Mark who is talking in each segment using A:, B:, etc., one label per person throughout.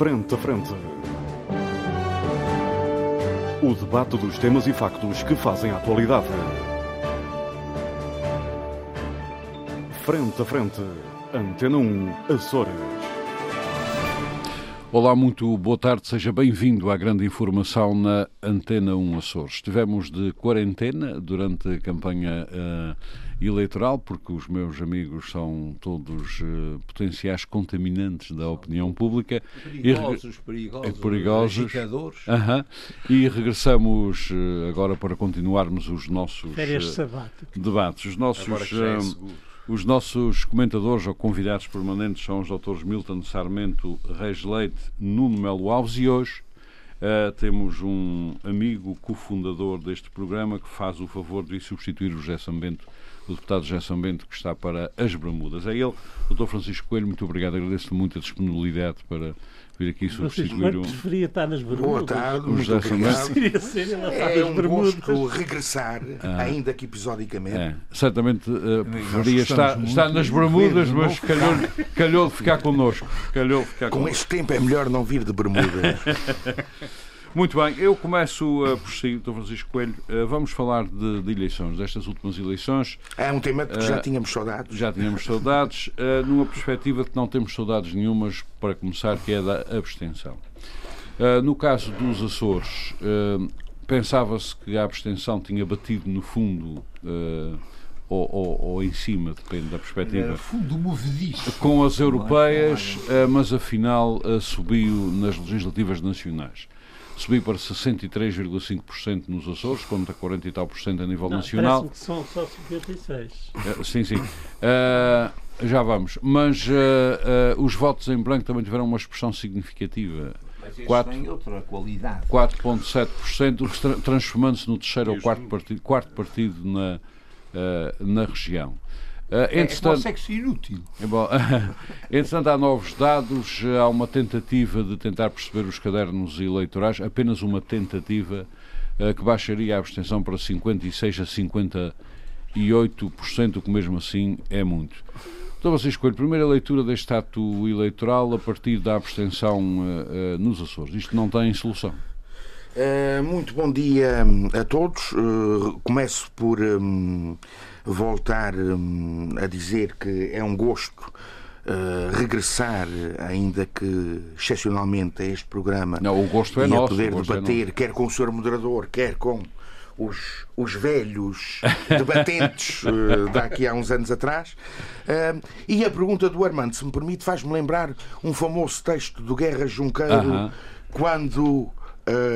A: Frente a Frente. O debate dos temas e factos que fazem a atualidade. Frente a Frente. Antena 1, Açores.
B: Olá, muito boa tarde, seja bem-vindo à grande informação na Antena 1 Açores. Estivemos de quarentena durante a campanha uh, eleitoral, porque os meus amigos são todos uh, potenciais contaminantes da opinião pública.
C: Perigosos, e, perigosos,
B: perigosos. Uh -huh, e regressamos uh, agora para continuarmos os nossos debates. Os nossos. Os nossos comentadores ou convidados permanentes são os doutores Milton Sarmento Reis Leite, Nuno Melo Alves e hoje uh, temos um amigo cofundador deste programa que faz o favor de substituir o José Sambento, o deputado José Sambento, que está para as Bermudas. É ele, doutor Francisco Coelho, muito obrigado, agradeço muito a disponibilidade para vir aqui substituir
D: o... preferia estar nas Bermudas.
E: Boa tarde, o muito obrigado. É um gosto regressar, ah. ainda que episodicamente. É.
B: Certamente uh, preferia estar, estar nas Bermudas, mas calhou, calhou de ficar connosco. Calhou ficar
E: Com
B: connosco.
E: este tempo é melhor não vir de Bermudas.
B: Muito bem, eu começo uh, por si, Dr. Francisco Coelho. Uh, vamos falar de, de, eleições, destas últimas eleições.
E: É um tema que uh, já tínhamos saudades.
B: Já tínhamos saudades, uh, numa perspectiva que não temos saudades nenhumas, para começar, que é da abstenção. no caso dos Açores, pensava-se que a abstenção tinha batido no fundo. Ou, ou, ou, em cima, depende da perspectiva.
C: fundo movediço.
B: Com as europeias, mas afinal subiu nas legislativas nacionais subiu para 63,5% nos Açores, contra 40 e tal por cento a nível
D: Não,
B: nacional.
D: que são só 56.
B: Uh, sim, sim. Uh, já vamos. Mas uh, os votos em branco também tiveram uma expressão significativa.
C: Mas 4, tem outra qualidade.
B: 4,7%, transformando-se no terceiro ou quarto partido, quarto partido na, na região.
C: Uh, entretanto, é, é sexo inútil.
B: É bom, entretanto, há novos dados, há uma tentativa de tentar perceber os cadernos eleitorais, apenas uma tentativa uh, que baixaria a abstenção para 56% a 58%, o que mesmo assim é muito. Então você escolhe primeira leitura deste ato eleitoral a partir da abstenção uh, nos Açores. Isto não tem solução.
E: muito bom dia a todos. começo por. Um voltar hum, a dizer que é um gosto Uh, regressar, ainda que excepcionalmente, a este programa
B: Não, o gosto é
E: e
B: nosso,
E: a poder
B: é
E: debater, é quer com o Sr. Moderador, quer com os, os velhos debatentes uh, daqui a uns anos atrás. Uh, e a pergunta do Armando, se me permite, faz-me lembrar um famoso texto do Guerra Junqueiro, uh -huh. quando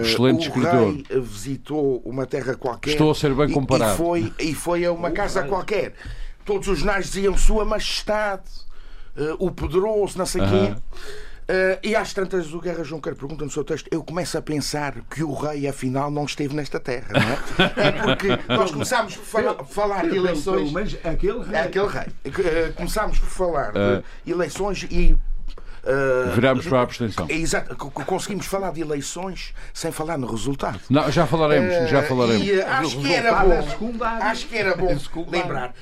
B: Excelente
E: o
B: escritor.
E: rei visitou uma terra qualquer.
B: Estou a ser bem comparado.
E: E, foi, e foi a uma casa qualquer. Todos os jornais diziam Sua Majestade, uh, o Poderoso, não sei uh -huh. quê. Uh, e às tantas do Guerra Junqueiro pergunta no seu texto, eu começo a pensar que o rei afinal não esteve nesta terra, não é? é porque nós começámos por falar, falar de eleições.
C: Mas aquele rei.
E: Aquele rei. Uh, começámos por falar de eleições e
B: Uh, Virámos para a abstenção.
E: Exato, conseguimos falar de eleições sem falar no resultado.
B: Não, já falaremos, já falaremos.
E: E, uh, acho, que era bom, acho que era bom lembrar.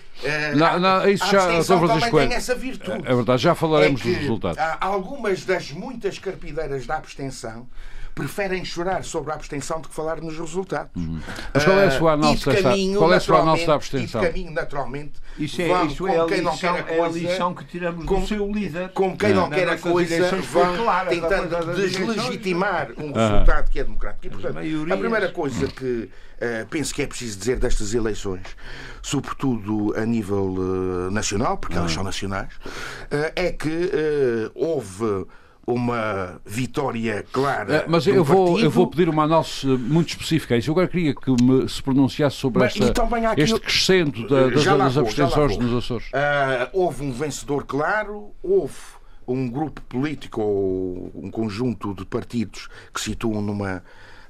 B: Não, não, isso já
E: a também tem essa virtude.
B: É verdade, já falaremos
E: é
B: dos resultados.
E: Algumas das muitas carpideiras da abstenção preferem chorar sobre a abstenção do que falar nos resultados.
B: Uhum. Mas qual é a sua análise desta, qual é a sua análise da abstenção?
E: E de caminho, naturalmente,
C: isso é, isso é, a, quem lição, não quer a, coisa, é a lição que tiramos com, do seu líder.
E: Como quem não, não quer a coisa, vão clara, tentando deslegitimar um resultado que é democrático. E, portanto, a primeira coisa que uh, penso que é preciso dizer destas eleições, sobretudo a nível uh, nacional, porque elas são nacionais, uh, é que houve uma vitória clara.
B: É, mas eu vou, eu vou pedir uma análise muito específica. Eu agora queria que me se pronunciasse sobre esta, este crescendo da, das, das abstenções nos Açores.
E: Uh, houve um vencedor claro, houve um grupo político ou um conjunto de partidos que situam numa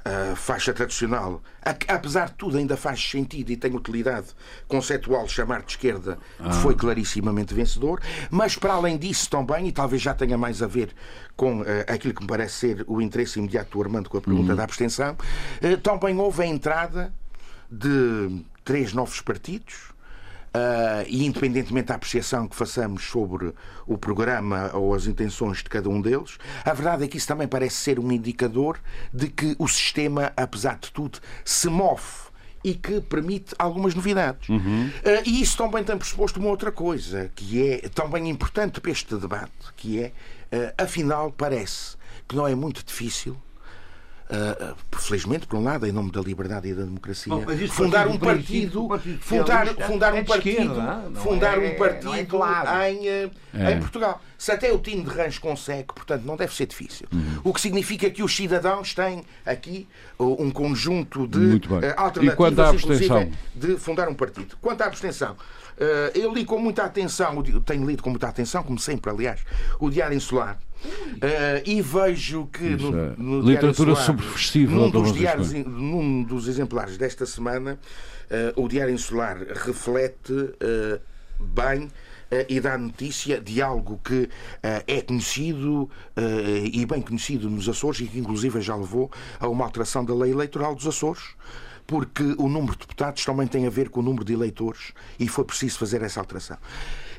E: a faixa tradicional, apesar de tudo, ainda faz sentido e tem utilidade conceptual chamar de esquerda, ah. foi clarissimamente vencedor, mas para além disso também, e talvez já tenha mais a ver com uh, aquilo que me parece ser o interesse imediato do Armando com a pergunta uhum. da abstenção, uh, também houve a entrada de três novos partidos Uh, e independentemente da apreciação que façamos sobre o programa ou as intenções de cada um deles, a verdade é que isso também parece ser um indicador de que o sistema, apesar de tudo, se move e que permite algumas novidades. Uhum. Uh, e isso também tem pressuposto uma outra coisa, que é também importante para este debate, que é, uh, afinal, parece que não é muito difícil Uh, felizmente, por um lado, em nome da liberdade e da democracia, Bom, fundar um partido, fundar, fundar um partido, fundar um partido em, em Portugal. Se até o Tino de Rãs consegue, portanto, não deve ser difícil. Uhum. O que significa que os cidadãos têm aqui um conjunto de alternativas, inclusive, de fundar um partido. Quanto à abstenção, Uh, eu li com muita atenção, tenho lido com muita atenção, como sempre, aliás, o Diário Insular. Uh, e vejo que
B: Isso no, é. no literatura subversiva
E: num dos, diários, num dos exemplares desta semana uh, o Diário Insular reflete uh, bem e dá notícia de algo que é conhecido e bem conhecido nos Açores e que inclusive já levou a uma alteração da lei eleitoral dos Açores porque o número de deputados também tem a ver com o número de eleitores e foi preciso fazer essa alteração.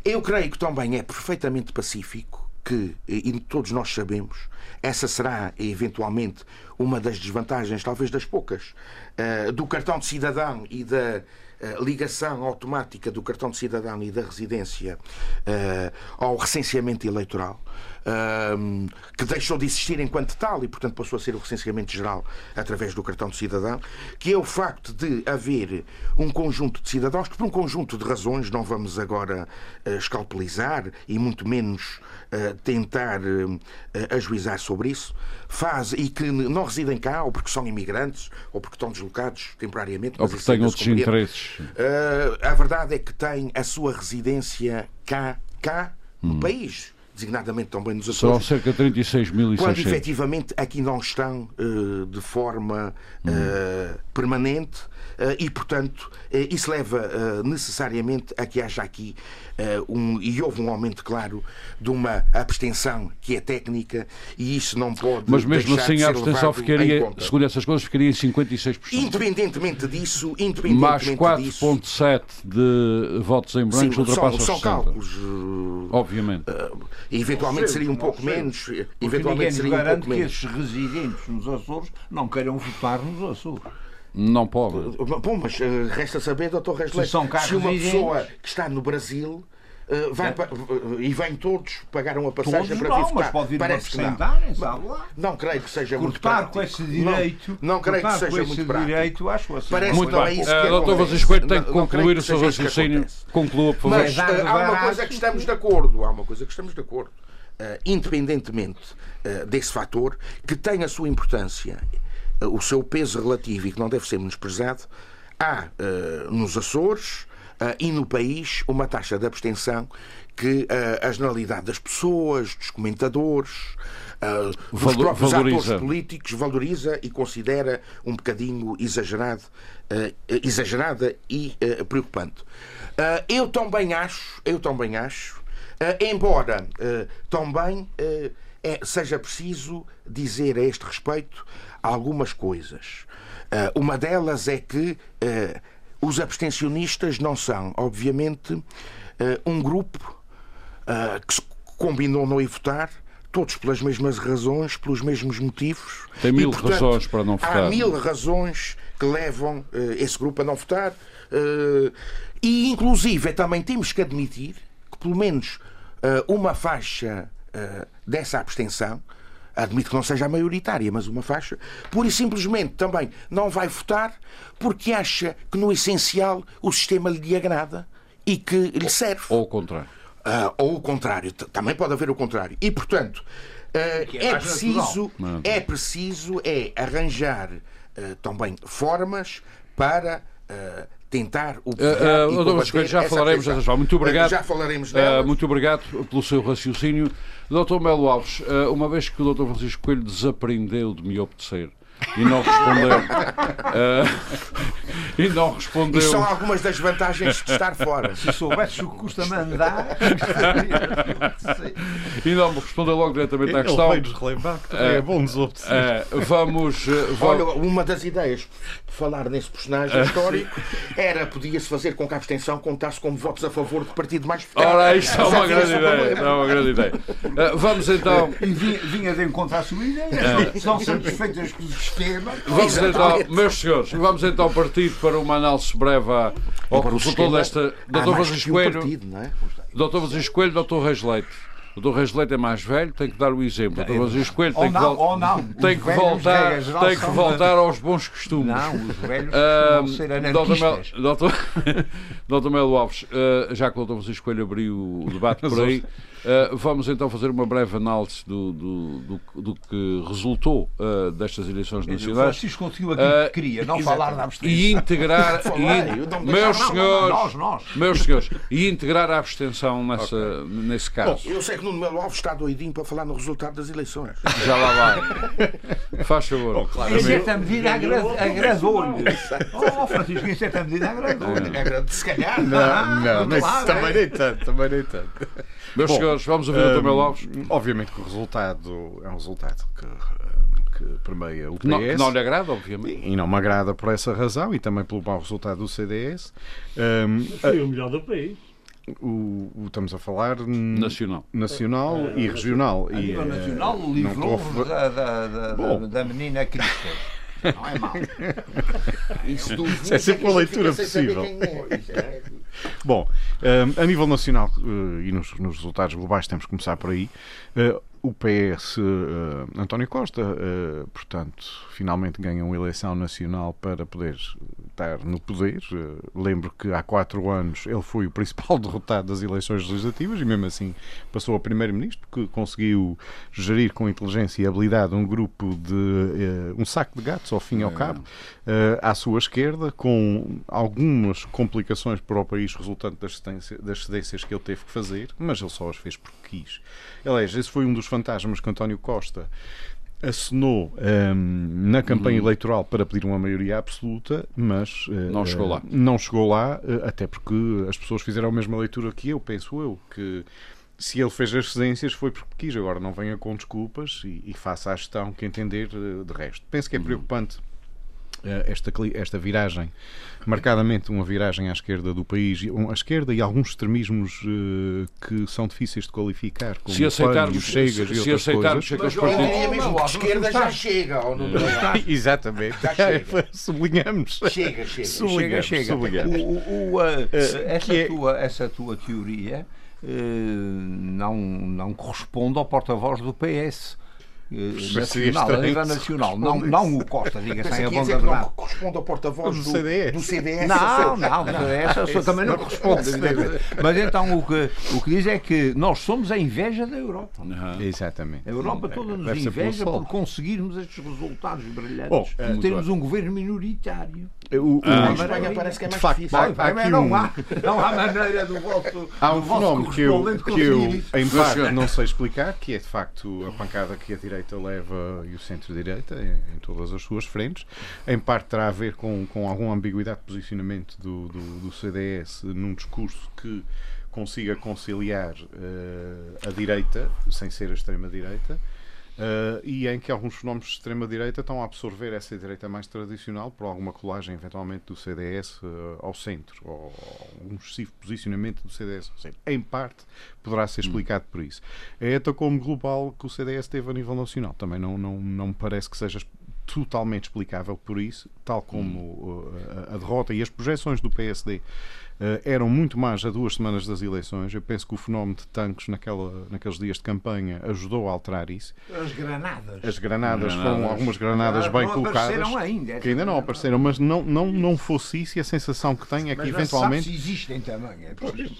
E: Eu creio que também é perfeitamente pacífico que, e todos nós sabemos, essa será eventualmente uma das desvantagens, talvez das poucas, eh, do cartão de cidadão e da eh, ligação automática do cartão de cidadão e da residência eh, ao recenseamento eleitoral que deixou de existir enquanto tal e, portanto, passou a ser o recenseamento geral através do cartão de cidadão, que é o facto de haver um conjunto de cidadãos que, por um conjunto de razões, não vamos agora uh, escalpelizar e muito menos uh, tentar uh, ajuizar sobre isso, faz e que não residem cá, ou porque são imigrantes, ou porque estão deslocados temporariamente.
B: Ou porque têm outros interesses.
E: a verdade é que têm a sua residência cá, cá, no hum. país designadamente também nos Açores.
B: Serão cerca de 36.600.
E: Quando efetivamente aqui não estão uh, de forma uh, permanente uh, e, portanto, isso leva necessariamente a que haja aqui um, e houve um aumento claro de uma abstenção que é técnica e isso não pode.
B: Mas mesmo assim a abstenção ficaria, segundo essas coisas, ficaria em 56%.
E: Independentemente disso, independentemente
B: mais 4,7% de votos em branco ultrapassa
E: são,
B: são
E: cálculos.
B: Obviamente.
E: Eventualmente seria um pouco menos. Eventualmente seria um pouco menos.
C: que esses residentes nos Açores não queiram votar nos Açores.
B: Não pode.
E: Bom, mas uh, resta saber, doutor Reis se, se uma pessoa que está no Brasil Uh, vai, uh, e vêm todos, pagaram a passagem
C: todos
E: para
C: não,
E: vir votar.
C: Mas pode vir
E: Parece que não.
C: Não,
E: não creio que seja
C: Cortar
E: muito prático.
C: com esse direito,
E: não, não creio que seja muito prático.
C: direito, acho
E: assim. Parece muito
B: bem. É isso uh, doutor Francisco Coelho tem que concluir o seu raciocínio. Conclua, por favor.
E: Mas há uma coisa que estamos de acordo. Há uma coisa que estamos de acordo. Uh, independentemente uh, desse fator, que tem a sua importância, uh, o seu peso relativo e que não deve ser menosprezado, há nos Açores e no país uma taxa de abstenção que a generalidade das pessoas, dos comentadores, uh, dos próprios valoriza. atores políticos valoriza e considera um bocadinho exagerado, exagerada e preocupante. eu também acho, eu também acho embora também é, seja preciso dizer a este respeito algumas coisas. uma delas é que os abstencionistas não são, obviamente, um grupo que se combinou não ir votar, todos pelas mesmas razões, pelos mesmos motivos.
B: Tem mil e, portanto, razões para não votar.
E: Há mil razões que levam uh, esse grupo a não votar. Uh, e, inclusive, também temos que admitir que, pelo menos eh, uma faixa eh, dessa abstenção, admito que não seja a maioritária, mas uma faixa, pura e simplesmente também não vai votar porque acha que no essencial o sistema lhe agrada e que lhe serve.
B: Ou o contrário.
E: Uh, ou o contrário, também pode haver o contrário. E portanto, uh, é, é, preciso, é preciso é arranjar uh, também formas para tentar observar uh, uh,
B: e já falaremos dessas formas. Muito obrigado.
E: Já falaremos.
B: Uh, muito obrigado pelo seu raciocínio. Dr. Melo Alves, uh, uma vez que o Dr. Francisco Coelho desaprendeu de me obedecer, e não respondeu. uh, e não respondeu. E
E: são algumas das vantagens de estar fora.
C: Se soubesse o que custa mandar.
B: e não me respondeu logo diretamente à questão.
F: Ele relembrar que também é bom nos obedecer.
B: vamos,
E: Olha, uma das ideias de falar nesse personagem histórico era podia-se fazer com que a abstenção contasse como votos a favor do partido mais
B: votado. Ora, isto é uma grande ideia. É uma grande ideia. vamos então.
C: E vinha de encontrar a sua ideia. Estão satisfeitas com o sistema.
B: Vamos então, meus senhores, vamos então partir para uma análise breve ao resultado desta. Doutor Vasco Coelho. Doutor Vasco Coelho, Doutor Reis Leite. O. Reis Leite é mais velho, tem que dar o exemplo. O Dr. Francisco Coelho tem, não, que, não. tem que voltar, tem que voltar aos bons costumes.
C: Não, os velhos uh, ser anarquistas.
B: Dr. Melo Alves, uh, já que o Dr. Francisco Coelho abriu o debate por aí, Uh, vamos então fazer uma breve análise do, do, do, do que resultou uh, destas eleições nacionais. O
C: Francisco conseguiu aquilo que queria, não falar da abstenção.
B: E integrar. e, meus senhores, meus senhores, e integrar a abstenção nessa, okay. nesse caso.
E: Bom, eu sei que Nuno Melo Alves está doidinho para falar no resultado das eleições.
B: Já lá vai. Faz favor. Bom,
C: claro, em certa medida agradou-lhe. Oh, Francisco, em certa medida agradou-lhe. Se calhar.
F: Não, não, não também nem tanto, também nem tanto.
B: Meus Bom, senhores, vamos ouvir o Dr. Melo Alves.
F: Obviamente que o resultado é um resultado que que permeia o PS.
B: Não, não lhe agrada, obviamente.
F: E não me agrada por essa razão e também pelo mau resultado do CDS.
D: Um, foi o melhor do país.
F: O, o, estamos a falar
B: nacional,
F: nacional é, e regional.
C: A nível nacional, livrou-vos da, da, da, da, menina Cristo. Não é mau.
F: Isso, Isso é sempre uma leitura possível. É. Bom, um, a nível nacional uh, e nos, nos, resultados globais, temos que começar por aí. Uh, o PS, uh, eh, António Costa, uh, portanto, finalmente ganha uma eleição nacional para poder estar no poder. Uh, lembro que há quatro anos ele foi o principal derrotado das eleições legislativas e, mesmo assim, passou a primeiro-ministro, que conseguiu gerir com inteligência e habilidade um grupo de. um saco de gatos, ao fim e ao é. cabo, à sua esquerda, com algumas complicações para o país resultante das, das cedências que ele teve que fazer, mas ele só as fez porque quis. Aliás, esse foi um dos fantasmas que António Costa assinou um, na campanha uhum. eleitoral para pedir uma maioria absoluta, mas
B: uh, não chegou lá.
F: Não chegou lá, uh, até porque as pessoas fizeram a mesma leitura que eu, penso eu, que se ele fez as cedências foi porque quis, agora não venha com desculpas e, e faça a gestão que entender de resto. Penso que é uhum. preocupante esta, esta viragem, marcadamente uma viragem à esquerda do país, à esquerda e alguns extremismos uh, que são difíceis de qualificar, como
B: se aceitarmos,
F: Chegas
B: se,
F: e outras
B: aceitarmos
F: coisas.
E: Mas eu diria mesmo que esquerda já chega. Ou não
F: Exatamente.
E: Já chega.
F: Sublinhamos.
E: Chega, chega.
C: Sublinhamos, chega, chega. Sublinhamos. O, o, uh, essa, é... tua, essa tua teoria uh, não, não corresponde ao porta-voz do PS nacional, a nível nacional. Não, não o Costa, diga-se em a bom
E: verdade. corresponde ao porta-voz do, do, CDS. CDS.
C: Não, não, essa também não corresponde. Mas então o que, o que diz é que nós somos a inveja da Europa.
F: Uhum. Exatamente.
C: A Europa toda nos inveja por conseguirmos estes resultados brilhantes. Bom, de termos um governo minoritário.
E: O, ah, a Espanha parece que é mais facto, difícil. Há,
C: há aqui não, um... há, não há maneira do vosso.
F: Há um fenómeno que eu, que eu em parte, não sei explicar, que é de facto a pancada que a direita leva e o centro-direita em, em, todas as suas frentes. Em parte terá a ver com, com alguma ambiguidade de posicionamento do, do, do CDS num discurso que consiga conciliar uh, a direita, sem ser a extrema-direita, Uh, e em que alguns fenómenos de extrema-direita estão a absorver essa direita mais tradicional por alguma colagem, eventualmente, do CDS uh, eh, ao centro, ou, um excessivo posicionamento do CDS ao centro. Em parte, poderá ser explicado por isso. É até como global que o CDS teve a nível nacional. Também não, não, não me parece que seja totalmente explicável por isso, tal como uh, a, a derrota e as projeções do PSD eram muito mais a duas semanas das eleições. Eu penso que o fenómeno de tanques naquela, naqueles dias de campanha ajudou a alterar isso.
C: As granadas.
F: As granadas, granadas. foram algumas granadas bem
C: não
F: colocadas.
C: Ainda,
F: que ainda não apareceram, mas não, não, não fosse isso e a sensação que tenho é que
C: mas
F: eventualmente.
C: Se existem também. É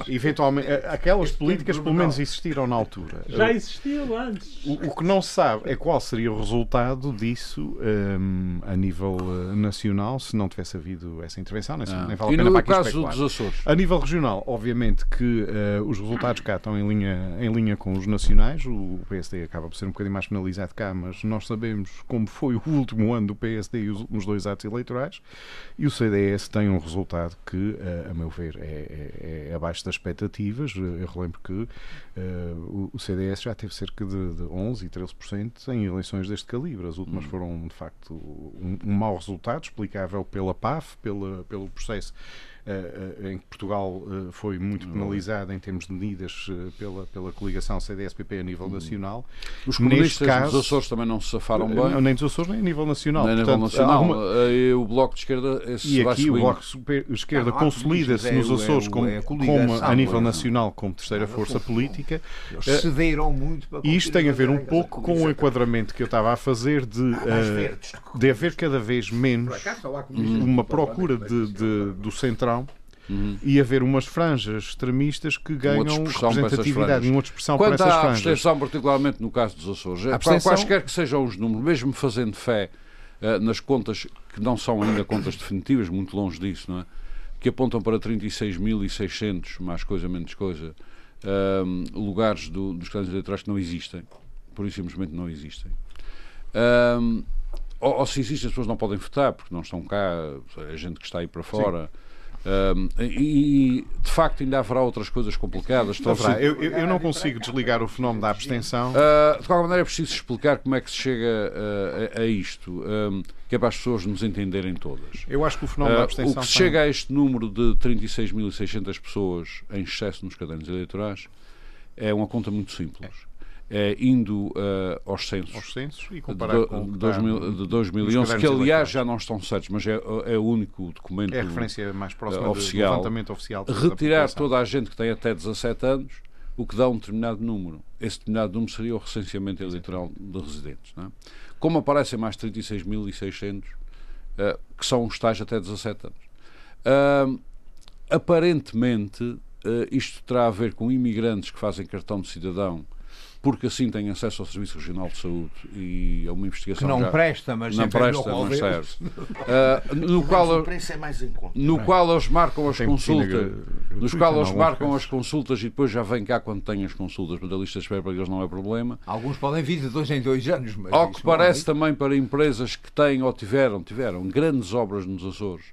F: eventualmente, aquelas políticas pelo menos existiram na altura.
D: Já existiam antes.
F: O, o, que não se sabe é qual seria o resultado disso um, a nível uh, nacional se não tivesse havido essa intervenção. Nem, ah. nem vale a
B: e
F: pena
B: no caso dos Açores?
F: A nível regional, obviamente que uh, os resultados cá estão em linha, em linha com os nacionais. O PSD acaba por ser um bocadinho mais penalizado cá, mas nós sabemos como foi o último ano do PSD e os últimos dois atos eleitorais. E o CDS tem um resultado que, uh, a meu ver, é, é, é, abaixo das expectativas. Eu relembro que uh, o CDS já teve cerca de, de 11% e 13% em eleições deste calibre. As últimas hum. foram, de facto, um, um mau resultado, explicável pela PAF, pela, pelo processo em que Portugal eh, foi muito penalizado em termos de medidas pela, pela coligação CDS-PP a nível hum. nacional.
B: Os comunistas caso, dos Açores também não se safaram bem?
F: Nem dos Açores, nem a nível nacional.
B: Nem a nível nacional. Alguma... O Bloco de Esquerda
F: E aqui o Bloco de Esquerda consolida-se nos Açores é, como, é como, a nível nacional como terceira força política.
C: Eles cederam muito
F: para E isto tem a ver um pouco com o enquadramento que eu estava a fazer de, uh, de haver cada vez menos uma procura de, de, do central Uhum. e haver umas franjas extremistas que ganham representatividade e uma expressão
B: Quanto
F: para essas
B: franjas. Quanto à abstenção, particularmente no caso dos Açores, abstenção... quaisquer que sejam os números, mesmo fazendo fé uh, nas contas que não são ainda contas definitivas, muito longe disso, não é? que apontam para 36.600, mais coisa, menos coisa, uh, lugares do, dos candidatos eleitorais que não existem. Por isso, simplesmente não existem. Uh, ou, ou, se existem, as pessoas não podem votar, porque não estão cá, a gente que está aí para fora. Sim um, e de facto ainda haverá outras coisas complicadas.
F: Haverá. Eu, eu, não consigo desligar o fenómeno da abstenção.
B: Uh, de qualquer maneira, é preciso explicar como é que se chega uh, a, a, isto, um, que é para as pessoas nos entenderem todas.
F: Eu acho que o fenómeno uh, da abstenção.
B: O que se chega a este número de 36.600 pessoas em excesso nos cadernos eleitorais é uma conta muito simples. É eh, indo uh, aos censos,
F: aos censos e comparar de, com
B: de, 2000, de 2011, que aliás já não estão certos, mas é, é o único documento
F: é a referência mais próxima
B: oficial,
F: do levantamento oficial.
B: Retirar toda a gente que tem até 17 anos, o que dá um determinado número. Esse determinado número seria o recenseamento eleitoral de residentes. É? Como aparecem mais 36.600, uh, eh, que são os tais até 17 anos. Uh, aparentemente, uh, isto terá a ver com imigrantes que fazem cartão de cidadão porque assim têm acesso ao Serviço Regional de Saúde e a uma investigação
C: que não
B: já,
C: presta, mas
B: não presta, mas serve. Uh, no qual, é no qual eles marcam as consultas, nos qual eles marcam as consultas e depois já vem cá quando têm as consultas, mas a lista de espera para eles não é problema.
C: Alguns podem vir de dois em dois anos, mas
B: ao que parece é também para empresas que têm ou tiveram, tiveram grandes obras nos Açores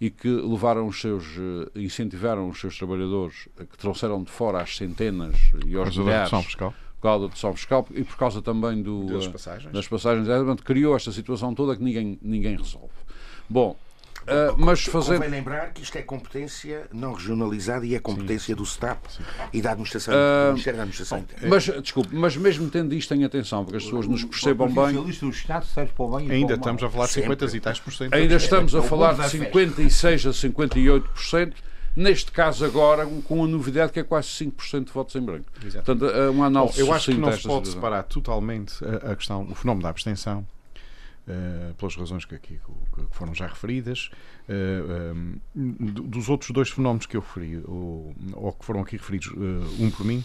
B: e que levaram os seus, eh, incentivaram os seus trabalhadores, eh, que trouxeram de fora às centenas e aos milhares por causa do São Fiscal e por causa também do,
F: das eh, passagens.
B: Das passagens criou esta situação toda que ninguém, ninguém resolve. Bom, Uh, mas fazer...
E: Convém lembrar que isto é competência não regionalizada e é competência sim, do STAP sim. e da administração, uh, do Ministério da Administração Interna.
B: Mas, desculpe, mas mesmo tendo isto em atenção, para que as pessoas nos percebam bem...
C: do Estado serve para o bem
F: Ainda estamos a falar de 50 e tais por cento.
B: Ainda estamos a falar de 56 a 58 por cento Neste caso, agora, com a novidade que é quase 5% de votos em branco. Exato. Portanto, é uma análise
F: Bom, Eu acho que não se pode situação. separar totalmente a, a, questão, o fenómeno da abstenção, uh, pelas razões que aqui que foram já referidas, uh, um, dos outros dois fenómenos que eu referi, ou, ou que foram aqui referidos, uh, um por mim,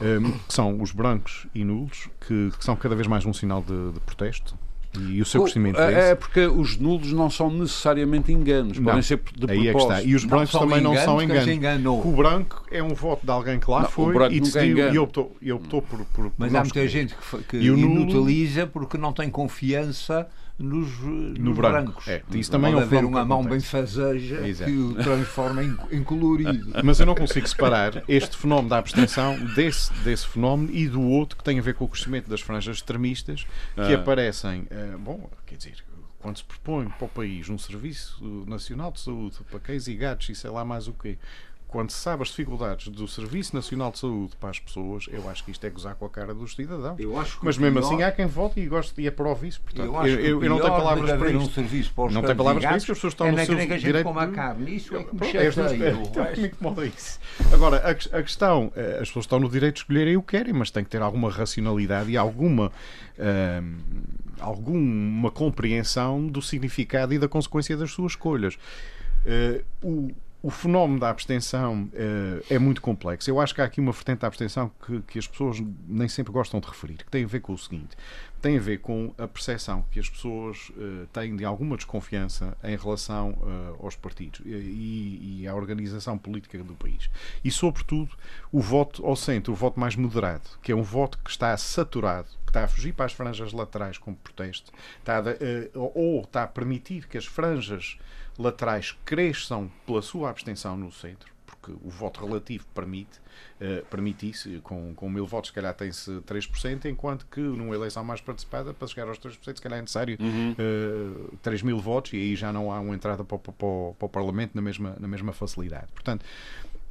F: um, que são os brancos e nulos, que, que, são cada vez mais um sinal de, de protesto e o seu crescimento
B: é, é porque os nulos não são necessariamente enganos, não. podem ser de Aí
F: propósito. É que está. E os brancos também não são enganos. O branco é um voto de alguém que lá não, foi e, decidiu, e optou, e optou por, por,
C: Mas há muita gente que, que inutiliza nulo... porque não tem confiança nos, no nos branco. brancos. É,
F: isso também Pode
C: é um haver uma mão bem fazeja Exato. que o transforma em, em, colorido.
F: Mas eu não consigo separar este fenómeno da abstenção desse, desse fenómeno e do outro que tem a ver com o crescimento das franjas extremistas que ah. aparecem. Uh, bom, quer dizer, quando se propõe para o país um serviço nacional de saúde para cães e gatos e sei lá mais o quê, quando se sabe as dificuldades do Serviço Nacional de Saúde para as pessoas, eu acho que isto é gozar com a cara dos cidadãos. Mas mesmo pior... assim há quem vote e goste e aprove isso. Portanto, eu,
C: eu, eu, eu não tenho palavras para
F: isso. Um
C: serviço para os
F: não tenho palavras para isso, as pessoas estão
C: é
F: no seu
C: direito. Como a carne. Isso é que me chateia.
F: Então, me incomoda isso. Agora, a, a questão, eh, as pessoas estão no direito de escolherem o que querem, mas tem que ter alguma racionalidade e alguma. Hum, alguma compreensão do significado e da consequência das suas escolhas. Uh, o, o fenómeno da abstenção uh, é muito complexo. Eu acho que há aqui uma vertente da abstenção que, que as pessoas nem sempre gostam de referir, que tem a ver com o seguinte: tem a ver com a percepção que as pessoas uh, têm de alguma desconfiança em relação uh, aos partidos e, e, à organização política do país. E, sobretudo, o voto ao centro, o voto mais moderado, que é um voto que está saturado, que está a fugir para as franjas laterais como protesto, está a, ou está a permitir que as franjas laterais cresçam pela sua abstenção no centro, porque o voto relativo permite, uh, permite isso, com, com mil votos, se calhar tem-se 3%, enquanto que numa eleição mais participada, para chegar aos 3%, se calhar é necessário uhum. uh, eh, 3 mil votos e aí já não há uma entrada para, para, para, para o Parlamento na mesma, na mesma facilidade. Portanto,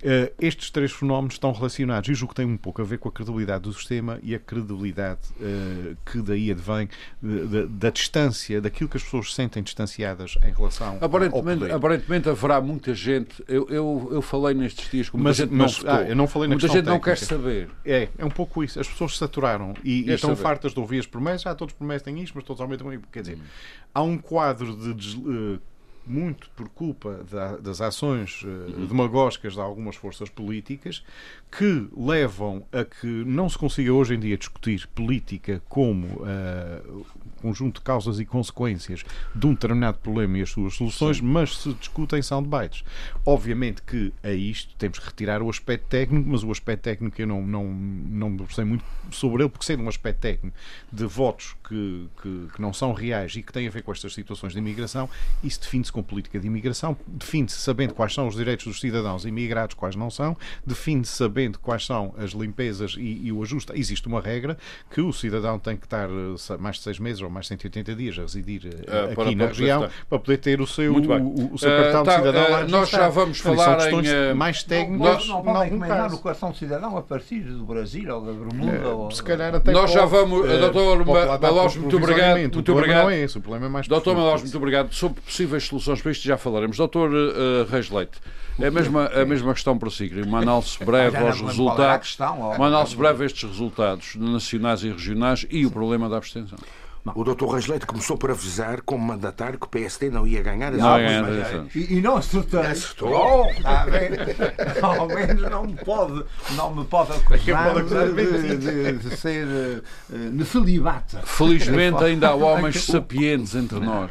F: Uh, estes três fenómenos estão relacionados e julgo que tem um pouco a ver com a credibilidade do sistema e a credibilidade uh, que daí advém uh, da, da, distância, daquilo que as pessoas sentem distanciadas em relação
B: aparentemente,
F: ao.
B: Aparentemente haverá muita gente, eu, eu, eu falei nestes dias com muita mas, gente mas, não
F: ah, eu não falei
B: Muita
F: gente
B: técnica. não quer saber.
F: É, é um pouco isso. As pessoas saturaram e, e estão saber. fartas de ouvir as promessas. Ah, todos prometem isto, mas todos aumentam. Quer dizer, há um quadro de muito por culpa da, das ações uh, demagógicas de algumas forças políticas que levam a que não se consiga hoje em dia discutir política como uh, conjunto de causas e consequências de um determinado problema e as suas soluções, Sim. mas se discutem são debates. Obviamente que a isto temos que retirar o aspecto técnico, mas o aspecto técnico eu não, não, não sei muito sobre ele, porque sendo um aspecto técnico de votos que, que, que não são reais e que têm a ver com estas situações de imigração, isso define-se com política de imigração, define-se sabendo quais são os direitos dos cidadãos imigrados, quais não são, define-se sabendo quais são as limpezas e, e o ajuste. Existe uma regra que o cidadão tem que estar eh, mais de seis meses ou mais de 180 dias a residir uh, aqui para, na região para poder ter o seu, o, o, seu cartão uh, tá, de cidadão lá
B: Nós já vamos falar
F: são em... mais técnicas.
C: Não, não, não podem caso. o cartão de cidadão a partir do Brasil ou da Bermuda. ou...
F: Se calhar até
B: Nós já vamos... doutor Malós, muito obrigado. Muito obrigado. Não
F: é esse, o problema é mais
B: Doutor Malós, muito obrigado. Sobre possíveis soluções para isto já falaremos. Doutor uh, Reis Leite, é a mesma, a mesma questão para si, uma análise breve aos resultados, uma análise breve a estes resultados nacionais e regionais e o problema da abstenção.
E: O doutor Reis Leite começou por avisar, como mandatário, que o PSD não ia ganhar as
B: não eleições.
C: E, e, não acertou.
E: Acertou. Oh,
C: está ver? Ao menos não me pode, não me pode acusar de, de, de, ser uh, nefelibata.
B: Felizmente ainda há homens sapientes entre nós.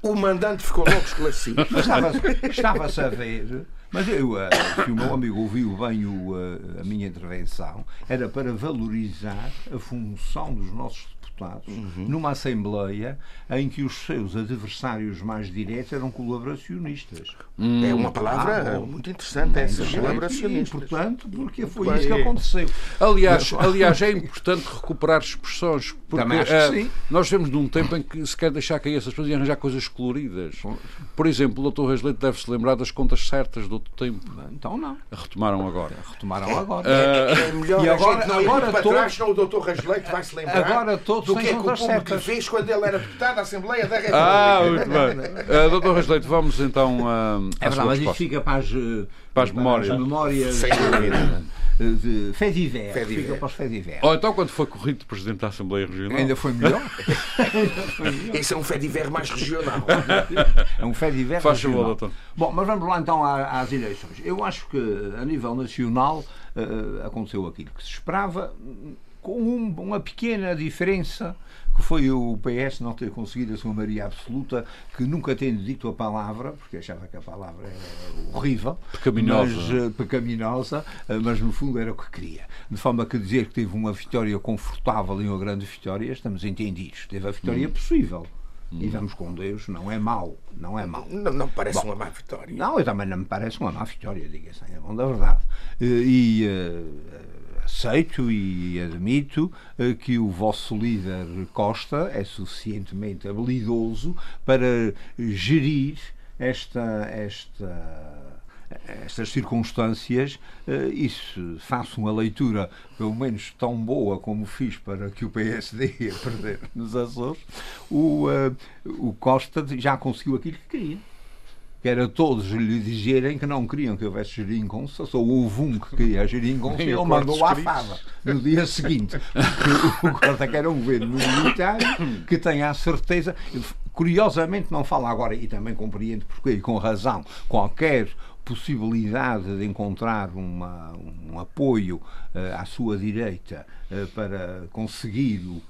E: O mandante ficou logo esclarecido.
C: Estava-se a ver. Mas eu, uh, se o meu amigo ouviu bem o, uh, a minha intervenção, era para valorizar a função dos nossos deputados uhum. numa Assembleia em que os seus adversários mais diretos eram colaboracionistas.
E: Hum. É uma palavra ah, muito interessante, essa, colaboracionistas.
C: Importante, porque foi isso que aconteceu.
B: Aliás, aliás, é importante recuperar expressões, porque uh, nós vemos num tempo em que se quer deixar cair essas coisas e arranjar coisas coloridas. Por exemplo, o doutor Rasleito deve-se lembrar das contas certas do outro tempo.
C: Então não.
B: Retomaram agora.
C: Retomaram agora.
E: É, é, é melhor e agora, não agora para todos, trás, não o doutor Rasleito vai se lembrar.
C: Agora todos
E: do que é que o público fez quando ele era deputado da Assembleia da República.
B: Ah, muito bem. Uh, Doutor Rasleito, vamos então uh,
C: É verdade, mas isto fica para as,
B: para as memórias. Para as
C: memórias Sem dúvida. De fé viver. Fé Fica para os fé viver.
B: Ou então, quando foi corrido de Presidente da Assembleia Regional.
C: Ainda foi melhor.
E: Esse é um fé viver mais regional.
C: é um fé viver
B: Faz favor, doutor.
C: Bom, mas vamos lá então às eleições. Eu acho que, a nível nacional, aconteceu aquilo que se esperava, com um, uma pequena diferença que foi o PS não ter conseguido a sua maioria absoluta, que nunca tendo dito a palavra, porque achava que a palavra era horrível,
B: pecaminosa,
C: mas, uh, pecaminosa, uh, mas no fundo era o que queria. De forma que dizer que teve uma vitória confortável e uma grande vitória, estamos entendidos. Teve a vitória hum. possível. Hum. E vamos com Deus, não é mau, não é mau.
E: Não, não parece Bom, uma má vitória.
C: Não, eu também não me parece uma má vitória, diga-se, é bom da verdade. Uh, e aceito e admito eh, que o vosso líder Costa é suficientemente habilidoso para gerir esta, esta estas circunstâncias, eh, isso faço uma leitura pelo menos tão boa como fiz para que o PSD ia perder nos Açores, o, uh, o Costa já conseguiu aquilo que queria que era todos lhe dizerem que não queriam que houvesse geringonça, só houve um que queria geringonça e ele mandou à fava no dia seguinte. Porque o Corta quer um governo militar que tenha a certeza. Curiosamente, não fala agora, e também compreendo porque, e com razão, qualquer possibilidade de encontrar uma, um apoio uh, à sua direita uh, para conseguir o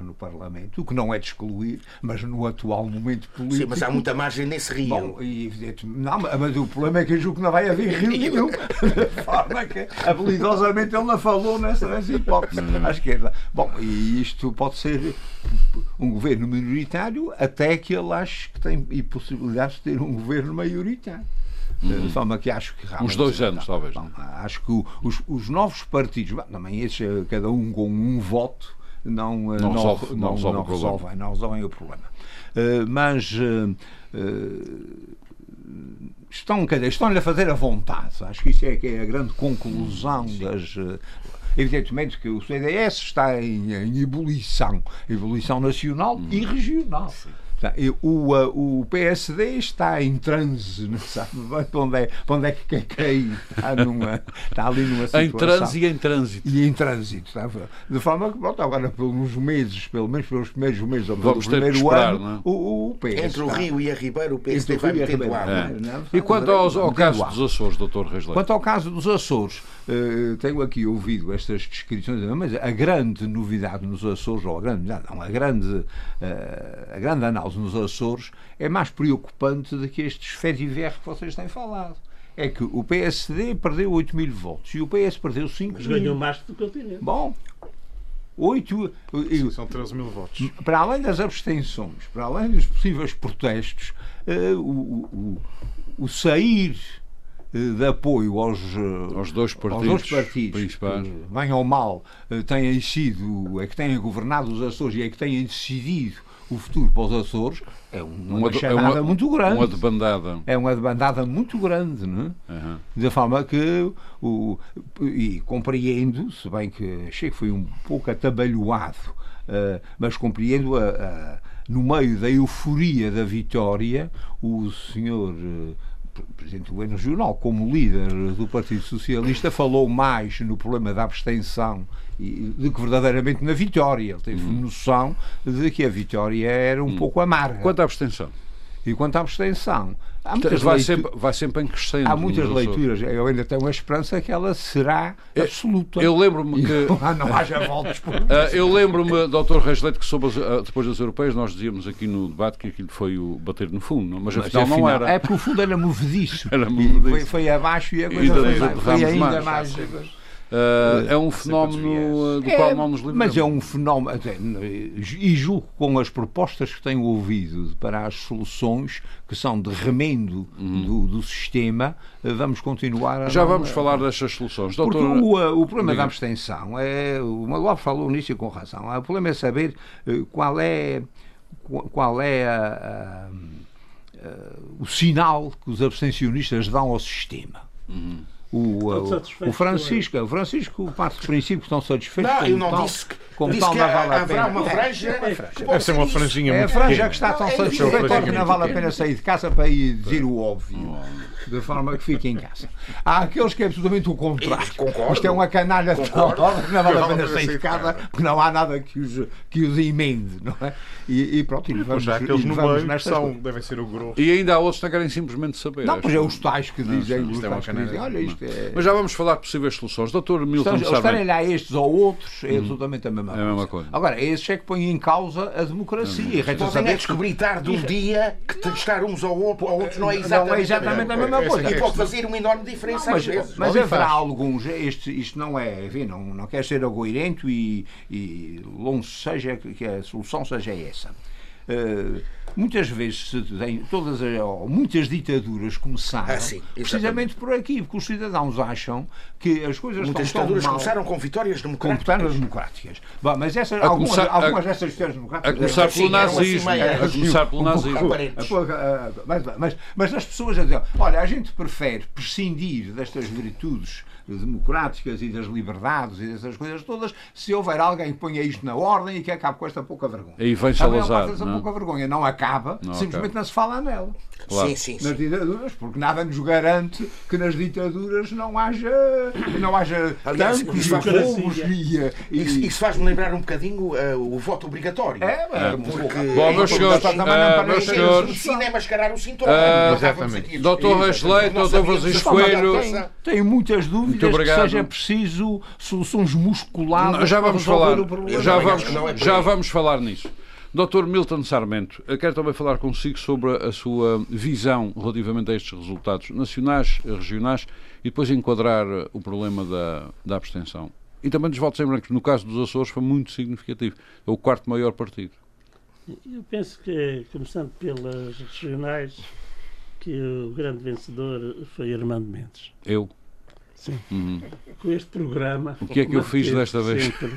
C: no Parlamento, o que não é de excluir, mas no atual momento político. Sim,
E: mas há muita margem nesse rio. Bom,
C: e, não, mas o problema é que eu julgo que não vai haver rio nenhum. de forma que habilidosamente ele não falou nessa, nessa hipótese à esquerda. Bom, e isto pode ser um governo minoritário até que ele ache que tem possibilidades de ter um governo maioritário. Uhum. De forma que acho que
B: Uns dois anos, talvez.
C: Bom, acho que os, os novos partidos, bom, também esses, eh, cada um com um voto, não,
B: eh, não, resolve, não, não, resolve,
C: não resolvem, não resolvem o problema. Uh, mas uh, uh, estão, estão-lhe a fazer a vontade. Acho que isso é, que é a grande conclusão Sim. das. Evidentemente que o CDS está em, em ebulição, ebulição nacional hum. e regional. Sim. Tá, o, o PSD está em transe, não sabe para onde é, para onde é que quer cair. Está, numa, está ali numa situação.
B: Em transe e em trânsito.
C: E em trânsito. Sabe? De forma que, pronto, agora, pelos meses, pelo menos pelos primeiros meses, ou pelo Vamos primeiro esperar, ano, é? o, o PS.
E: Entre o Rio e a Ribeira, o PSD vai metendo
B: ar. É? E quanto aos, ao caso dos Açores, doutor Reis
C: Quanto ao caso dos Açores, uh, tenho aqui ouvido estas descrições, mas a grande novidade nos Açores, ou a grande, não, a grande, uh, a grande análise nos Açores é mais preocupante do que estes fediver que vocês têm falado. É que o PSD perdeu 8 mil votos e o PS perdeu 5
D: Mas mil. ganhou mais do que o continente.
C: Bom, 8,
F: Sim, são 13 mil votos.
C: Para além das abstenções, para além dos possíveis protestos, uh, o, o, o, sair uh, de apoio aos,
B: uh, aos, dois partidos,
C: aos dois partidos principais, bem ou mal, têm sido, é que têm governado os Açores e é que têm decidido o futuro para os Açores é uma, uma é uma, muito grande.
B: Uma debandada.
C: É uma debandada muito grande, não é? Uhum. Da forma que, o, e compreendo, se bem que achei que foi um pouco atabalhoado, uh, mas compreendo, a, a, no meio da euforia da vitória, o senhor. Uh, Presidente do Governo Regional, como líder do Partido Socialista, falou mais no problema da abstenção do que verdadeiramente na vitória. Ele teve uhum. noção de que a vitória era um uhum. pouco amarga.
B: Quanto à abstenção?
C: E quanto à abstenção,
B: há muitas vai, leitu... sempre, vai sempre em crescendo.
C: Há muitas leituras. Eu ainda tenho a esperança que ela será absoluta.
B: Eu lembro-me que.
C: Não, não haja voltas por
B: uh, Eu lembro-me, Dr. Reis Leite, que soube, uh, depois das europeias, nós dizíamos aqui no debate que aquilo foi o bater no fundo, mas, mas afinal, afinal não era.
C: É porque o fundo era movediço. Era movediço. Foi, foi abaixo e a coisa e foi, foi ainda mais. mais
B: Uh, é um fenómeno do é, qual não nos livramos.
C: Mas é um fenómeno, até, e julgo com as propostas que tenho ouvido para as soluções que são de remendo uhum. do, do, sistema, eh, vamos continuar a.
B: Já não, vamos falar destas soluções.
C: Doutor... Porque o, eh, o problema Diga. da abstenção é. O Manuel falou nisso e com razão. O problema é saber qual é, qual é a, a, a, o sinal que os abstencionistas dão ao sistema. Uhum. O, o, o Francisco, o Francisco parte do princípio que estão satisfeitos
E: não, eu não tal, disse que,
C: como
E: disse tal
C: que não vale a pena.
E: uma franja. É,
F: Deve ser uma franjinha
C: É a franja que está tão satisfeita. que não vale a pena sair de casa para ir dizer o óbvio. De forma que fique em casa. Há aqueles que é absolutamente o contrário.
E: Concordo.
C: Isto é uma canalha de tal que não vale a pena sair de casa porque não há nada que os, que os emende, não é? E, e pronto, e vamos,
F: já aqueles no meio são, devem ser o grosso.
B: E ainda há outros que não querem simplesmente saber.
C: Não, pois é os tais que dizem, os tais que dizem, olha isto
B: é... Mas já vamos falar de possíveis soluções. Doutor Milton
C: Estão, Estarem lá estes ou outros é hum. absolutamente a mesma,
B: é a mesma coisa.
C: Agora, esses é que põem em causa a democracia.
E: Hum. Podem saber descobrir tarde um dia que estar uns ao outro, ou outros não é exatamente, não é exatamente a mesma coisa. E pode fazer uma enorme diferença
C: não, mas, às vezes. Mas haverá alguns, este, isto não é, enfim, não, não quer ser agoirento e, e longe seja que a solução seja essa. Uh, muitas vezes se tem todas as, muitas ditaduras começaram ah, sim, precisamente por aqui, porque os cidadãos acham que as coisas
E: muitas
C: estão
E: ditaduras
C: mal,
E: começaram com vitórias democráticas.
C: Com democráticas. Bom, mas essas, algumas, começar, algumas a, dessas vitórias democráticas.
B: A começar pelo nazismo. Assim, a começar pelo nazismo.
C: Mas, mas, mas as pessoas a dizer, olha, a gente prefere prescindir destas virtudes democráticas e das liberdades e dessas coisas todas, se houver alguém que ponha isto na ordem e que acabe com esta pouca vergonha.
B: Aí vem Salazar.
C: Essa pouca vergonha não acaba, não simplesmente acaba. não se fala nela.
E: Claro. Sim, sim,
C: nas sim. ditaduras, porque nada nos garante que nas ditaduras não haja, não haja
E: Aliás, isso, faz, e, isso, isso faz-me lembrar um bocadinho uh, o voto obrigatório.
C: É, é porque.
B: Bom, meus senhores, uh, meus senhores.
E: O é mascarar o sintoma.
B: Uh, exatamente. Doutor Reis doutor Francisco Coelho.
C: Tenho muitas dúvidas que seja preciso soluções musculares.
B: Já vamos falar. Já vamos, já vamos falar nisso. Dr. Milton Sarmento, quero também falar consigo sobre a sua visão relativamente a estes resultados nacionais, regionais e depois enquadrar o problema da, da abstenção. E também dos votos em branco. No caso dos Açores foi muito significativo. É o quarto maior partido.
D: Eu penso que, começando pelas regionais, que o grande vencedor foi Armando Mendes.
B: Eu?
D: Sim. Uhum. Com este programa.
B: O que é que eu fiz desta vez? Sempre,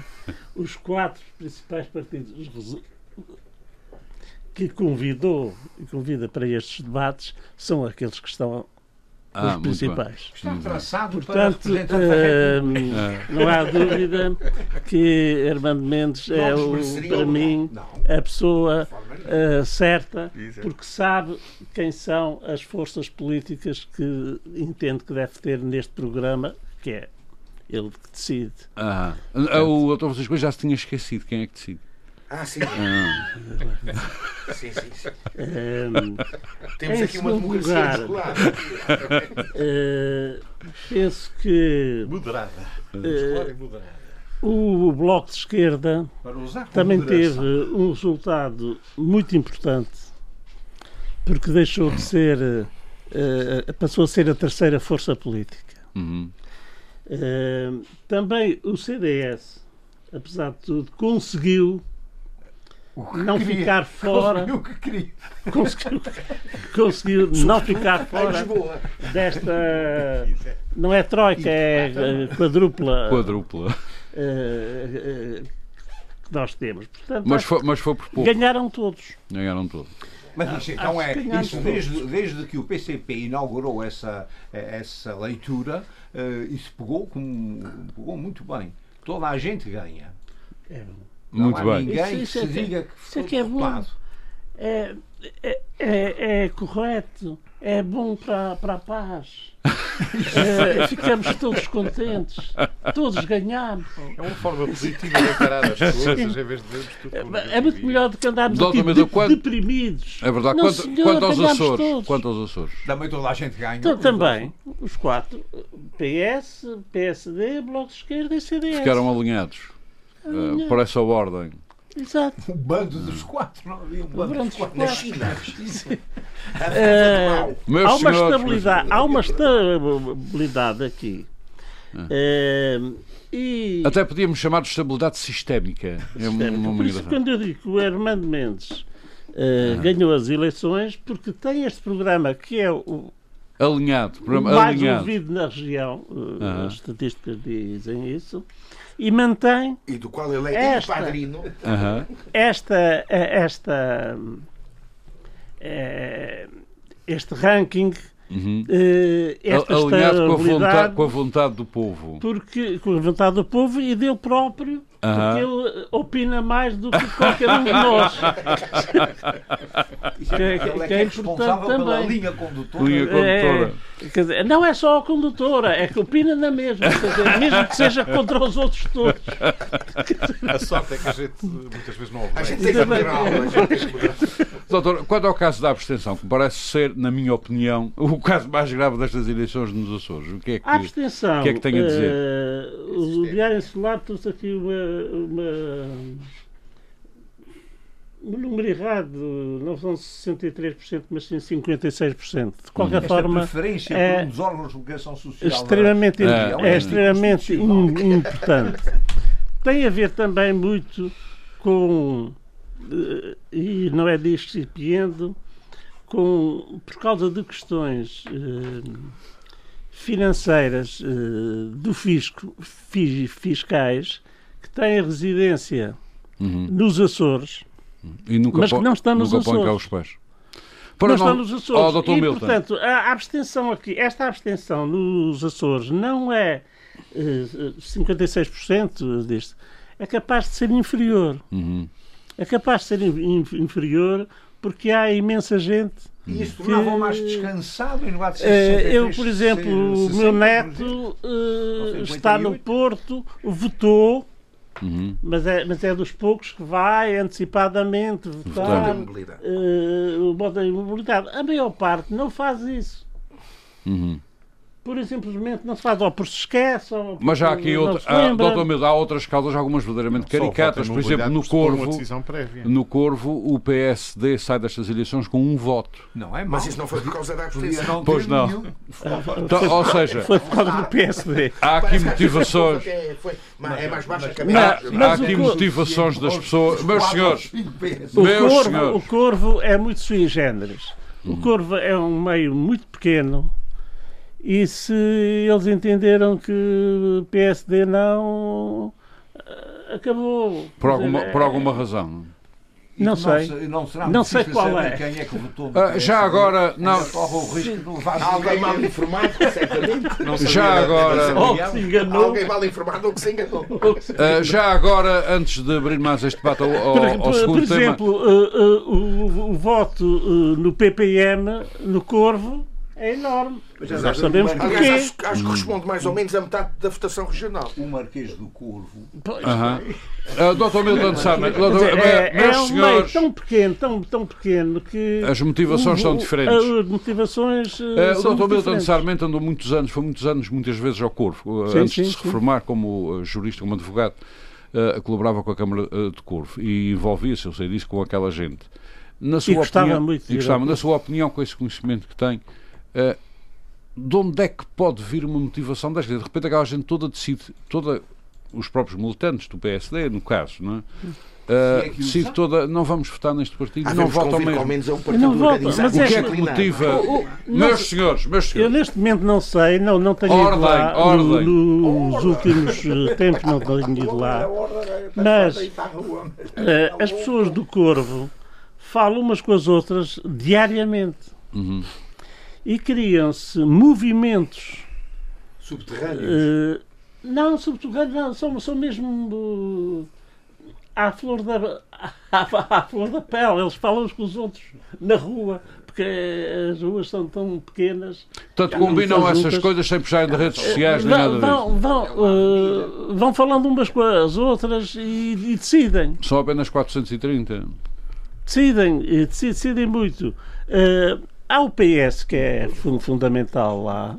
D: os quatro principais partidos que convidou e convida para estes debates são aqueles que estão ah, os principais.
C: Está traçado
D: Portanto, uh, não há dúvida que Armando Mendes é, o, para mim, a pessoa uh, certa, porque sabe quem são as forças políticas que entende que deve ter neste programa, que é ele que decide.
B: Ah, Portanto, o doutor Francisco já se tinha esquecido. Quem é que decide.
E: Ah, sim. Ah. sim, sim, sim. Um, Temos aqui uma democracia lugar,
D: uh, penso que.
C: Moderada. Uh,
D: moderada. O Bloco de Esquerda também teve um resultado muito importante porque deixou de ser. Uh, passou a ser a terceira força política.
B: Uhum.
D: Uh, também o CDS, apesar de tudo, conseguiu não queria. ficar fora.
C: Conseguiu o que queria.
D: Conseguiu, conseguiu não ficar fora desta. Não é troika, é quadrupla.
B: Quadrupla.
D: Uh, uh, que nós temos. Portanto,
B: mas, foi, mas foi por pouco.
D: Ganharam todos.
B: Ganharam todos.
C: Mas isso, então é, isso desde, desde que o PCP inaugurou essa, essa leitura, uh, isso pegou, com, pegou muito bem. Toda a gente ganha.
D: É.
B: Muito bem.
C: ninguém isso, isso que se é, diga que
D: isso é que é bom. É, é, é, é, correto, é bom para, para a paz. é, ficamos todos contentes, todos ganhamos.
F: É uma forma positiva de encarar as coisas, em vez de vermos tudo
D: é, é muito melhor do que andarmos aqui de, quanto, deprimidos.
B: É verdade.
D: Não,
B: quanto,
D: senhor,
B: quanto, aos Açores, quanto aos Açores?
C: Também toda a gente ganha.
D: Então, também, os quatro: PS, PSD, Bloco de Esquerda e CDS.
B: Ficaram alinhados uh, por essa ordem.
D: Exato.
C: Um bando dos quatro, não havia um bando dos quatro na China.
D: uh, há, uma estabilidade, há uma estabilidade aqui. Uh,
B: e... Até podíamos chamar de estabilidade sistémica.
D: sistémica. É uma, uma Por isso, quando eu digo que o Armando Mendes uh, ganhou as eleições, porque tem este programa que é o,
B: alinhado,
D: o mais alinhado. ouvido na região, uh, as estatísticas dizem isso, e mantém.
E: E do qual ele é esta, padrino.
D: Esta, esta, eh, este ranking.
B: Uhum. Uh, esta Alinhado com a, vontade, com a vontade do povo.
D: Porque, com a vontade do povo e dele próprio porque ele opina mais do que qualquer um de nós.
C: que, é, que, que é, é importante também. linha condutora. Linha
B: condutora.
D: É, quer dizer, não é só a condutora, é que opina na mesma. Dizer, mesmo que seja contra os outros todos.
F: A sorte é que a gente muitas vezes não ouve.
E: A gente tem que mudar.
B: Doutor, quanto ao caso da abstenção, que parece ser, na minha opinião, o caso mais grave destas eleições nos Açores, o que é que,
D: a abstenção,
B: o que, é que tem a dizer?
D: Uh, o Diário Insular trouxe aqui uma uma, um número errado, não são 63%, mas sim 56%. De qualquer
C: Esta
D: forma.
C: preferência é, por um dos órgãos de comunicação social.
D: Extremamente, é, é, é extremamente importante. Tem a ver também muito com. Eh, e não é discipiendo, com, por causa de questões eh, financeiras eh, do fisco, fiscais, que têm residência uhum. nos Açores, mas que não estão nos Açores.
B: os pés.
D: Para não, não estão nos Açores. Oh, e, Milton. portanto, a abstenção aqui, esta abstenção nos Açores não é 56% disto, é capaz de ser inferior. Uhum. É capaz de ser in, inferior porque há imensa gente.
C: E isso tornava mais descansado em lugar de ser
D: uh, Eu, por exemplo, o meu neto uh, está no Porto, votou Uhum. Mas, é, mas é dos poucos que vai antecipadamente votar uh, o voto da imobilidade. A maior parte não faz isso. Uhum pura e simplesmente não se faz, ou por se esquece, ou
B: Mas já há aqui outra, doutor Mildo, há outras causas, algumas verdadeiramente caricatas. Por exemplo, no Corvo, no Corvo, o PSD sai destas eleições com um voto.
E: Não é Mas isso não foi por causa da abstenção.
B: Pois não. Então, ou seja,
D: foi por causa do PSD.
B: Há aqui motivações. É mais baixa que a Há aqui motivações das pessoas. Meus senhores,
D: meus senhores. O Corvo é muito sui generis. O Corvo é um meio muito pequeno e se eles entenderam que PSD não eh, acabou.
B: Por alguma, por alguma razão.
D: Não sei. Não, não sei qual é.
C: Quem é que votou
B: uh, já agora. Não.
C: Corre o risco de levar
E: Alguém mal informado, certamente.
B: já agora.
E: Ou que se enganou. Alguém mal informado ou que se enganou. Uh,
B: já agora, antes de abrir mais este debate ao, ao, por, ao segundo
D: por exemplo, tema... uh, o, o, voto no PPM, no Corvo, é enorme. Mas, Nós sabemos porquê. Aliás,
E: acho, acho, que corresponde mais ou menos a metade da votação regional.
C: O Marquês do Corvo.
B: Pois. Uh -huh. uh, Dr. Milton Samer,
D: é, é um senhores, meio tão pequeno, tão, tão pequeno que.
B: As motivações o, são diferentes.
D: As motivações. Uh,
B: o Dr. Milton Sarmento andou muitos anos, foi muitos anos, muitas vezes ao Corvo, sim, antes sim, de se sim. reformar como jurista, como advogado. Uh, colaborava com a Câmara uh, de Corvo e envolvia-se, eu sei disso, com aquela gente.
D: Na sua e gostava opinião, muito.
B: E gostava, na sua opinião, com esse conhecimento que tem, uh, de onde é que pode vir uma motivação desta? De repente aquela gente toda decide, toda, os próprios militantes do PSD, no caso, não é? Uh, decide toda, não vamos votar neste partido,
E: ah,
B: não votam
E: mesmo. Ao menos a um partido não votam,
B: mas o que é que motiva? O, o, meus senhores, meus senhores.
D: Eu neste momento não sei, não, não tenho ordem, ido lá ordem. No, nos últimos eh, tempos, não tenho ido lá. Mas uh, as pessoas do Corvo falam umas com as outras diariamente. Uhum e criam-se movimentos
E: subterrâneos. Uh,
D: não, subterrâneos não, são, são mesmo uh, à, flor da, à, à, flor da pele. Eles falam uns com os outros na rua, porque as ruas são tão pequenas.
B: Portanto, combinam essas juntas. coisas sem puxarem de redes sociais nem nada
D: vão. Vão, uh, vão falando umas com as outras e, e decidem.
B: São apenas 430.
D: Decidem, decidem muito. Uh, Há o PS, que é fundamental lá,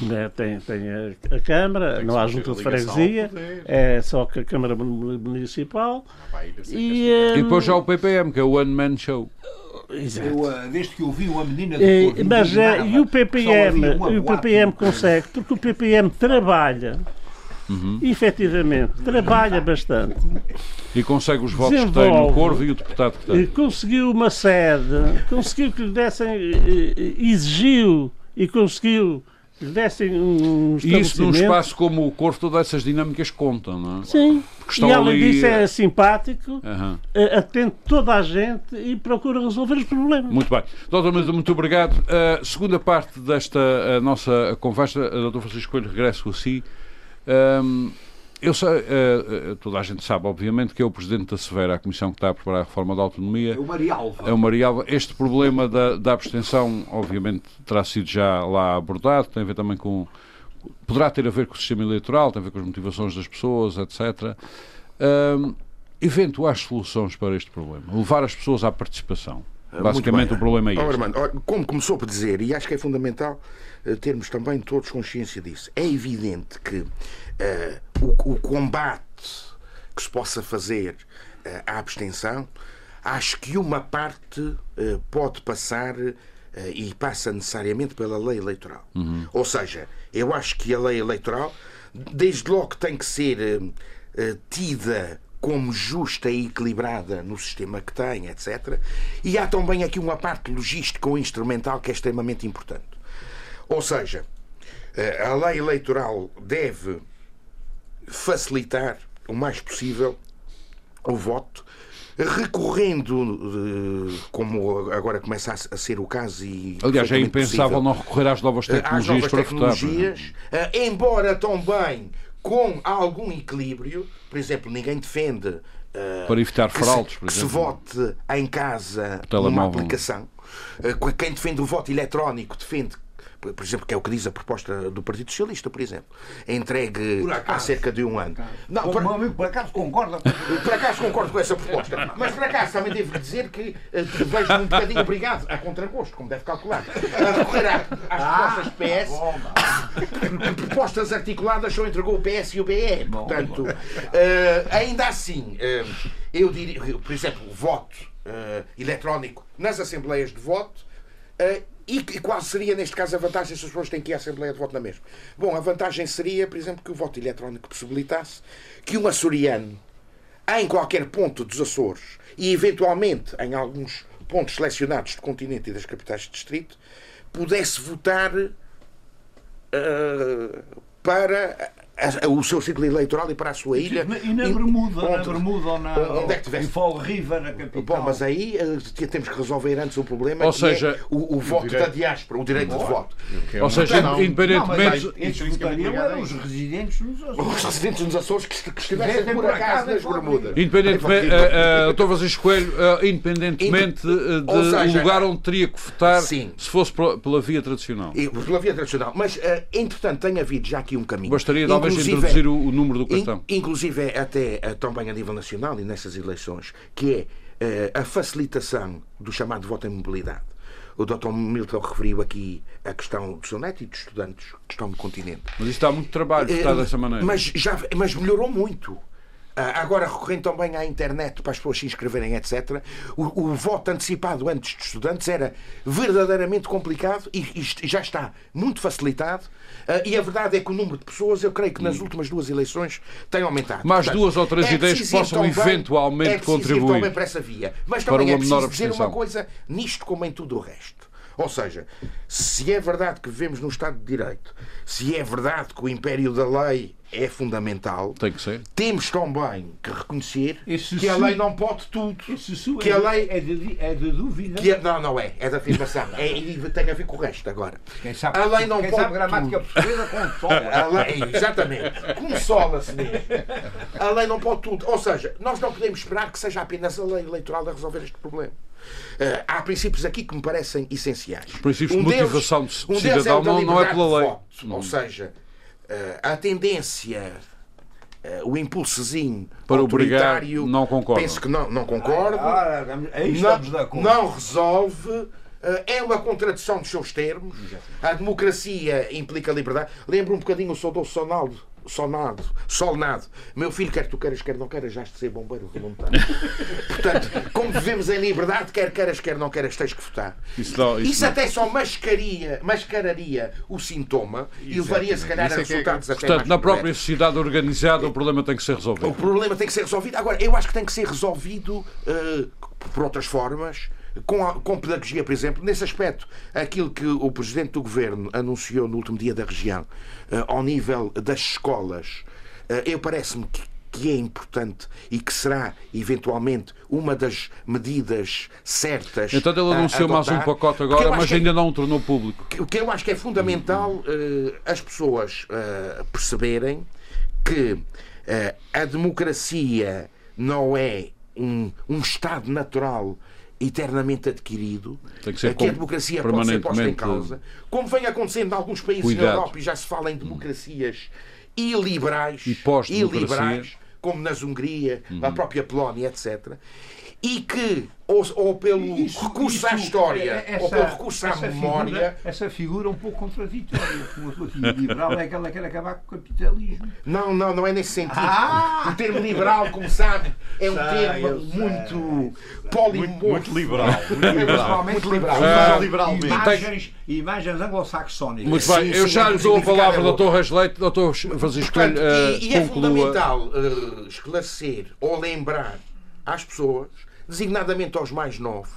D: né? tem, tem a, a Câmara, tem não há junta de freguesia, é só que a Câmara Municipal.
B: E, um, e depois já o PPM, que é o One Man Show.
C: Exato. Eu, uh, desde que eu vi uma menina de
D: cor, Mas uh, e o PPM, o PPM consegue, porque o PPM trabalha Uhum. Efetivamente, trabalha bastante.
B: E consegue os votos que tem no Corvo e o deputado que tem.
D: Conseguiu uma sede, conseguiu que lhe dessem, exigiu e conseguiu que lhe dessem um
B: E isso num espaço como o Corvo, todas essas dinâmicas contam, não é?
D: Sim. e além ali... disso é simpático, uhum. atende toda a gente e procura resolver os problemas.
B: Muito bem. Doutor Mendes, muito obrigado. A segunda parte desta nossa conversa, Doutor Francisco Coelho, regresso a si. Um, eu sei, uh, toda a gente sabe, obviamente, que é o Presidente da Severa, a Comissão que está a preparar a reforma da autonomia.
C: É o Marialva.
B: É o Marialva. Este problema da, da abstenção, obviamente, terá sido já lá abordado, tem a ver também com. Poderá ter a ver com o sistema eleitoral, tem a ver com as motivações das pessoas, etc. Um, eventuais soluções para este problema. Levar as pessoas à participação. Basicamente, o problema é
E: este. como começou por dizer, e acho que é fundamental eh, termos também todos consciência disso. É evidente que uh, o, o, combate que se possa fazer uh, à abstenção, acho que uma parte uh, pode passar e passa necessariamente pela lei eleitoral. Uhum. Ou seja, eu acho que a lei eleitoral, desde logo, tem que ser tida como justa e equilibrada no sistema que tem, etc. E há também aqui uma parte logística ou instrumental que é extremamente importante. Ou seja, eh, a lei eleitoral deve facilitar o mais possível o voto recorrendo, como agora começa a ser o caso e
B: aliás é impensável possível, não recorrer às novas tecnologias às novas para tecnologias,
E: votar, embora também com algum equilíbrio, por exemplo, ninguém defende uh,
B: para evitar fraudes,
E: que, se, que se vote em casa numa aplicação. Uh, quem defende o voto eletrónico defende por exemplo, que é o que diz a proposta do Partido Socialista, por exemplo, entregue há cerca de um ano.
C: Não, por, amigo, por acaso concorda?
E: Por acaso concordo com essa proposta. Mas por acaso também devo dizer que uh, vejo um bocadinho obrigado, a contragosto, como deve calcular, a recorrer às ah, propostas PS. propostas articuladas só entregou o PS e o BE. Portanto, uh, ainda assim, uh, eu diria, por exemplo, o voto eletrónico nas assembleias de voto e, e qual seria, neste caso, a vantagem se as pessoas têm que ir à Assembleia de Voto na mesma? Bom, a vantagem seria, por exemplo, que o voto eletrónico possibilitasse que um açoriano, em qualquer ponto dos Açores, e eventualmente em alguns pontos selecionados do continente e das capitais de distrito, pudesse votar uh, para o seu ciclo eleitoral e para a sua ilha.
C: E na Bermuda, onde, na Bermuda ou na, onde é que tivesse... em Fall River, na capital.
E: Bom, mas aí uh, temos que resolver antes o problema, ou seja, é o, o voto direito... da diáspora, o direito de voto.
B: Ou seja, não, independentemente...
C: Votariam eram os residentes nos Açores. Os
E: residentes nos Açores que, que estivessem por acaso nas Bermudas.
B: Independentemente, uh, uh, Francisco Coelho, uh, independentemente do uh, lugar onde teria que votar, sim. se fosse pela via tradicional.
E: E, pela via tradicional. Mas, uh, entretanto, tem havido já aqui um caminho.
B: Gostaria de talvez introduzir o, o, número do cartão.
E: In, inclusive, até eh, também a nível nacional e nessas eleições, que é uh, a facilitação do chamado voto em mobilidade. O Dr. Milton referiu aqui a questão do seu neto e dos estudantes que estão no continente.
B: Mas isto dá muito trabalho, está uh, dessa maneira.
E: Mas, já, mas melhorou muito. Ah, agora, recorrendo também à internet para as pessoas se inscreverem, etc., o, o voto antecipado antes de estudantes era verdadeiramente complicado e, e já está muito facilitado. Uh, e a verdade é que o número de pessoas, eu creio que nas últimas duas eleições, tem aumentado.
B: Mais Portanto, duas ou três é ideias que possam também, eventualmente é contribuir
E: também para essa via. Mas também é preciso dizer uma coisa nisto como em tudo o resto. Ou seja, se é verdade que vivemos num Estado de Direito, se é verdade que o império da lei é fundamental,
B: Tem que ser.
E: temos também que reconhecer Esse que a lei não pode tudo.
C: que
E: a
C: lei é de, é de dúvida.
E: Que a, não, não é. É da afirmação. é, e tem a ver com o resto agora.
C: Quem sabe, a lei não quem pode sabe gramática tudo. portuguesa consola.
E: exatamente. Consola-se mesmo. A lei não pode tudo. Ou seja, nós não podemos esperar que seja apenas a lei eleitoral a resolver este problema. Uh, há princípios aqui que me parecem essenciais. Os
B: princípios um de motivação deles, de cidadão um é não, não é pela lei.
E: Voto, ou seja, uh, a tendência Uh, o impulsozinho
B: para obrigar não concordo.
E: Penso que não, não concordo. Ah, não, não resolve. Uh, é uma contradição dos seus termos. A democracia implica liberdade. Lembro um bocadinho o saudoso Sonaldo Solnado, Solnado. Meu filho, quer tu queiras, quer não queiras, já de ser bombeiro voluntário. Portanto, como vivemos em liberdade, quer queiras, quer não queiras, tens que votar. Isso, não, isso, isso até só mascaria, mascararia o sintoma e levaria, se calhar, a é é resultados é até
B: Portanto, na própria sociedade organizada, o problema tem que ser resolvido.
E: O problema tem que ser resolvido. Agora, eu acho que tem que ser resolvido uh, por outras formas com, a, com pedagogia, por exemplo, nesse aspecto, aquilo que o Presidente do Governo anunciou no último dia da região, uh, ao nível das escolas, uh, eu parece-me que, que é importante e que será eventualmente uma das medidas certas.
B: Então ele anunciou mais um pacote agora, mas ainda é, não o tornou público.
E: O que eu acho que é fundamental uh, as pessoas uh, perceberem que uh, a democracia não é um, um estado natural eternamente adquirido,
B: que, que, a
E: democracia pode ser posta em causa, como vem acontecendo em alguns países Cuidado. na Europa e já se fala em democracias iliberais,
B: e
E: iliberais como na Hungria, uhum. na própria Polónia, etc e que, ou, ou pelo isso, recurso isso, à história, essa, ou pelo recurso à memória.
C: Figura, essa figura é um pouco contraditória. Como a liberal é que ela quer acabar com o capitalismo.
E: Não, não, não é nesse sentido. Ah! O termo liberal, como sabe, é um sei, termo muito polimorfo.
F: Muito, liberal. Muito
C: liberal. Muito liberal.
F: Ah, liberal
C: imagens, imagens anglo-saxónicas.
B: Muito bem, eu já lhe dou a palavra, doutor Rasleite, doutor Francisco Portanto, uh,
E: E, e é fundamental uh, esclarecer ou lembrar às pessoas designadamente aos mais novos,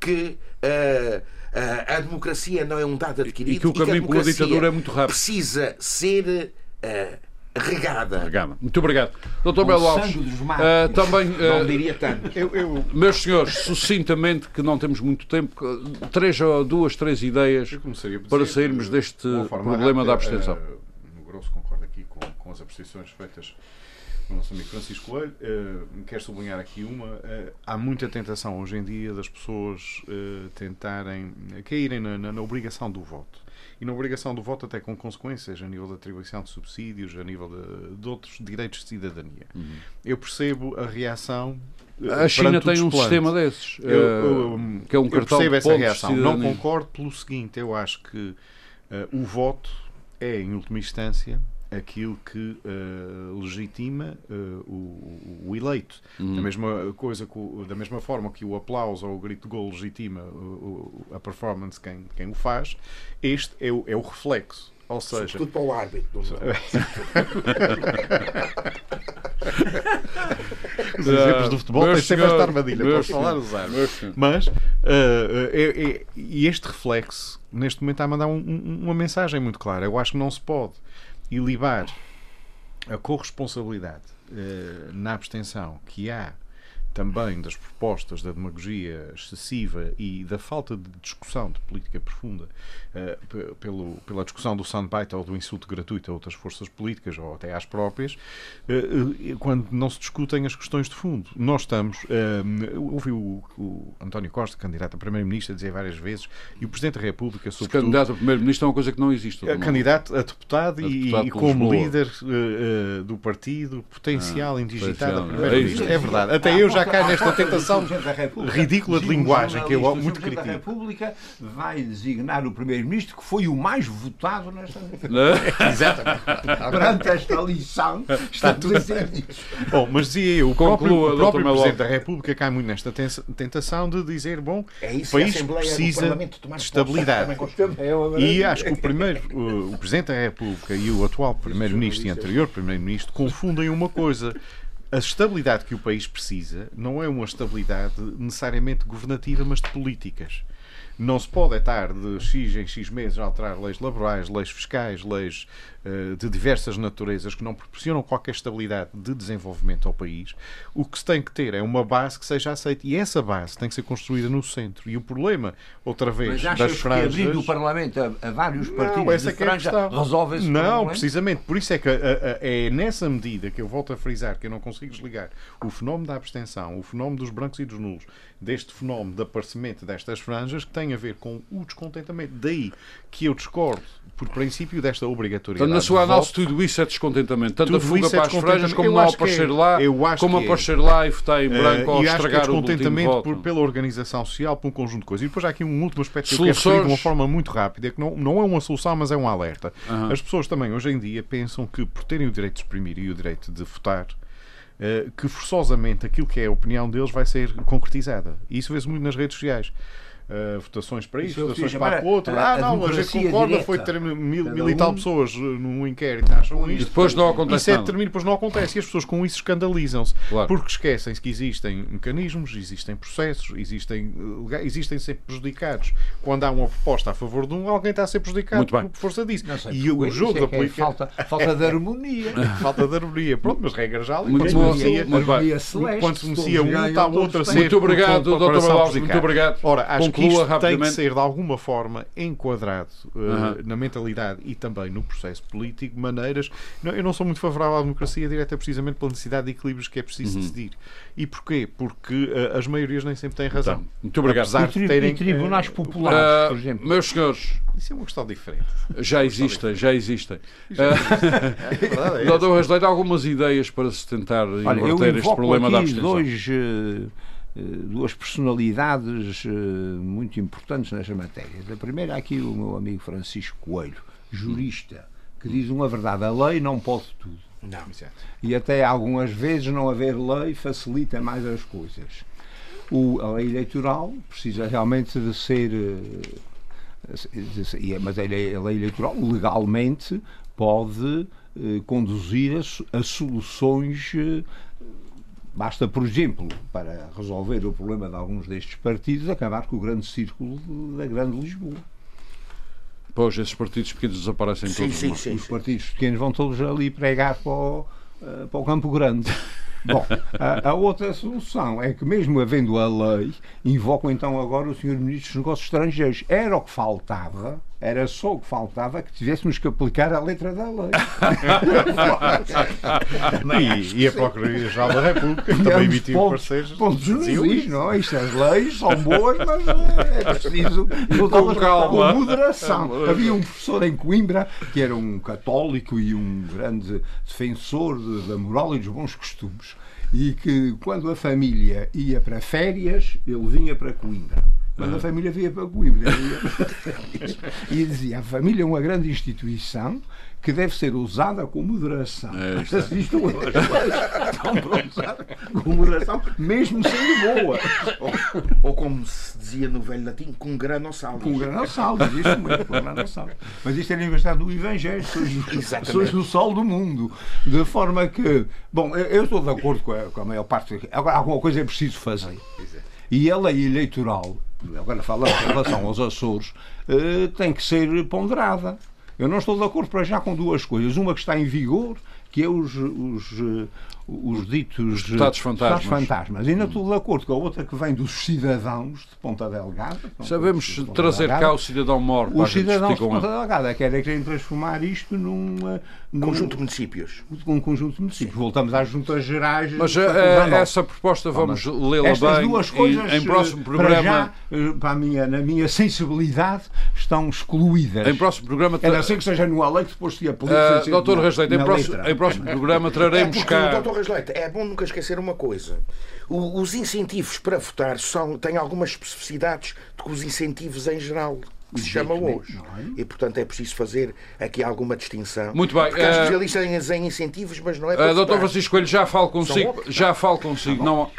E: que uh, uh, a democracia não é um dado adquirido
B: e que o caminho pela ditadura é muito rápido.
E: Precisa ser uh, regada.
B: regada. Muito obrigado. Doutor Belo Alves, uh, também. Uh,
E: não diria tanto.
B: Eu, eu... Meus senhores, sucintamente, que não temos muito tempo, três ou duas, três ideias para sairmos deste problema rápida, da abstenção.
F: Uh, no grosso, concordo aqui com, com as apreciações feitas nosso amigo Francisco Coelho. Uh, quero sublinhar aqui uma. Uh, há muita tentação hoje em dia das pessoas uh, tentarem caírem na, na, na, obrigação do voto. E na obrigação do voto, até com consequências a nível da atribuição de subsídios, a nível de, de outros direitos de cidadania. Uhum. Eu percebo a reação.
B: A China tem um sistema desses, eu, eu, que é um cartão
F: percebo essa reação. Não concordo pelo seguinte: eu acho que o voto é, em última instância, aquilo que uh, legitima uh, o, o, eleito. Uhum. Da mesma coisa, da mesma forma que o aplauso ou o grito de gol legitima o, a performance quem, quem o faz, este é o, é o reflexo. Ou seja,
E: tudo para o árbitro. Os
F: exemplos do futebol têm sempre esta armadilha. Posso falar os árbitros. Mas uh, é, é, e este reflexo, neste momento, está a mandar um, um, uma mensagem muito clara. Eu acho que não se pode e libar a corresponsabilidade eh, na abstenção que há também das propostas da demagogia excessiva e da falta de discussão de política profunda uh, pelo, pela discussão do soundbite ou do insulto gratuito a outras forças políticas ou até às próprias, uh, quando não se discutem as questões de fundo. Nós estamos. Uh, ouvi o, o, António Costa, candidato a Primeiro-Ministro, dizer várias vezes, e o Presidente da República,
B: sobretudo. Candidato a Primeiro-Ministro é uma coisa que não existe.
F: Candidato a deputado, a deputado e, como líder do partido, potencial ah, indigitado a Primeiro-Ministro. É, é verdade. Até eu já cai nesta tentação ridícula de linguagem que eu muito critico.
C: A República vai designar o Primeiro-Ministro que foi o mais votado nesta
F: Exatamente.
C: Perante esta lição, está tudo
F: isso. Bom, mas dizia eu, o próprio, o próprio Presidente da República cai muito nesta tentação de dizer, bom, é o país precisa de estabilidade. E acho que o primeiro, o Presidente da República e o atual Primeiro-Ministro e anterior Primeiro-Ministro confundem uma coisa a estabilidade que o país precisa não é uma estabilidade necessariamente governativa, mas de políticas. Não se pode estar de X em X meses a alterar leis laborais, leis fiscais, leis de diversas naturezas que não proporcionam qualquer estabilidade de desenvolvimento ao país. O que se tem que ter é uma base que seja aceita. E essa base tem que ser construída no centro. E o problema, outra vez,
C: Mas
F: das franjas...
C: que abrindo o Parlamento a, a vários partidos não, essa de é franja resolve esse
F: Não,
C: problema?
F: precisamente. Por isso é que a, a, é nessa medida que eu volto a frisar que eu não consigo desligar o fenómeno da abstenção, o fenómeno dos brancos e dos nulos, deste fenómeno de aparecimento destas franjas que tem a ver com o descontentamento. Daí que eu discordo, por princípio, desta obrigatoriedade.
B: Então, na sua análise, tudo isso é descontentamento. Tanto tudo a fuga é para as franjas como não aparecer é, lá, como aparecer é. lá e votar em branco uh, ou estragar
F: é descontentamento por, pela organização social, por um conjunto de coisas. E depois há aqui um último aspecto que eu quero referir de uma forma muito rápida, que não, não é uma solução, mas é um alerta. Uhum. As pessoas também, hoje em dia, pensam que por terem o direito de exprimir e o direito de votar, Uh, que forçosamente aquilo que é a opinião deles vai ser concretizada. E isso vê-se muito nas redes sociais uh, votações para isto, votações para o outro. Ah, não, a gente concorda, direta. foi ter mil, mil e tal pessoas eh, num inquérito, acham isto.
B: E depois não acontece.
F: Isso é determina, depois não acontece. E as pessoas com isso escandalizam-se. Claro. Porque esquecem-se que existem mecanismos, existem processos, existem, eh, existem sempre prejudicados. Quando há uma proposta a favor de um, alguém está a ser prejudicado por força disso.
C: Sei, e o jogo é da é política. É falta, falta de harmonia.
F: falta de harmonia. Pronto, mas regra já ali. Muito quando se beneficia, quando se beneficia um, está o outro a ser.
B: Muito obrigado, doutor Malauos. Muito obrigado.
F: Ora, acho que isto tem que ser de alguma forma enquadrado uh, na mentalidade e também no processo político, maneiras. Não, eu não sou muito favorável à democracia direta precisamente pela necessidade de equilíbrios que é preciso uhum. decidir. E porquê? Porque uh, as maiorias nem sempre têm razão. Então,
B: muito obrigado.
C: Apesar de terem, e tribunais uh, populares, por exemplo.
B: Meus senhores.
F: Isso é uma questão diferente.
B: Já existem, já existem. é Doutor Rasleiro, algumas ideias para se tentar Olha, inverter este problema da abstenção?
C: Dois, eh, duas personalidades eh, muito importantes nesta matéria. A primeira é aqui o meu amigo Francisco Coelho, jurista, que diz uma verdade: a lei não pode tudo.
F: Não.
C: E até algumas vezes não haver lei facilita mais as coisas. O, a lei eleitoral precisa realmente de ser. Eh, mas a lei, a lei eleitoral legalmente pode conduzir a, a soluções Basta, por exemplo, para resolver o problema de alguns destes partidos, acabar com o grande círculo da Grande Lisboa.
B: Pois, esses partidos pequenos desaparecem
G: sim,
B: todos.
G: Sim, sim,
C: Os partidos pequenos vão todos ali pregar para o, uh, para o Campo Grande. Bom, a, a, outra solução é que, mesmo havendo a lei, invocam então agora o Sr. Ministro dos Negócios Estrangeiros. Era o que faltava, era só o que faltava que tivéssemos que aplicar a letra da lei.
B: e, e a Procuradoria-Geral da República também emitiu parceiros.
C: Pontos nos is, não é? Isto, as leis são boas, mas é, é preciso com, calma. com moderação. Havia um professor em Coimbra que era um católico e um grande defensor de, da moral e dos bons costumes e que quando a família ia para férias, ele vinha para Coimbra. Quando a família vinha para Coimbra e dizia a família é uma grande instituição que deve ser usada com moderação. É, Isto é. Estão para usar com moderação, mesmo sendo boa.
E: Ou, ou, como se dizia no velho latim, com grano saldo.
C: Com grano saldo, isso mesmo, com grano saldo. Mas isto é universidade do Evangelho, sois, sois o sol do mundo. De forma que, bom, eu estou de acordo com a, com a maior parte. Agora, alguma coisa é preciso fazer. E a lei eleitoral, agora falando em relação aos Açores, eh, tem que ser ponderada. Eu não estou de acordo para já com duas coisas. Uma que está em vigor, que é os, os, os ditos
B: Estados fantasmas.
C: fantasmas. E não estou de acordo com a outra que vem dos cidadãos de Ponta Delgada.
B: Sabemos de trazer Delgada. cá o cidadão mor.
C: Os cidadãos de Ponta Delgada querem, querem transformar isto num,
E: conjunto de municípios.
C: Um conjunto de municípios. Voltamos às juntas gerais.
B: Mas a, eh, essa proposta vamos lê-la bem.
C: duas coisas,
B: em, em próximo programa. Para, já,
C: eh, para a minha, na minha sensibilidade, estão excluídas.
B: Em próximo programa.
C: Tra... É assim que seja no lei que depois se aplica.
B: Uh, doutor Rasleito, em, próximo, em próximo programa traremos
E: é
B: cá.
E: Torres Leite, é bom nunca esquecer uma coisa. O, os incentivos para votar são, têm algumas especificidades do que os incentivos em geral que se chama hoje. É? E, portanto, é preciso fazer aqui alguma distinção.
B: Muito bem.
E: Porque há uh, especialistas em incentivos, mas não é para
B: uh, Doutor Francisco Coelho, já falo consigo. Já falo consigo. Não,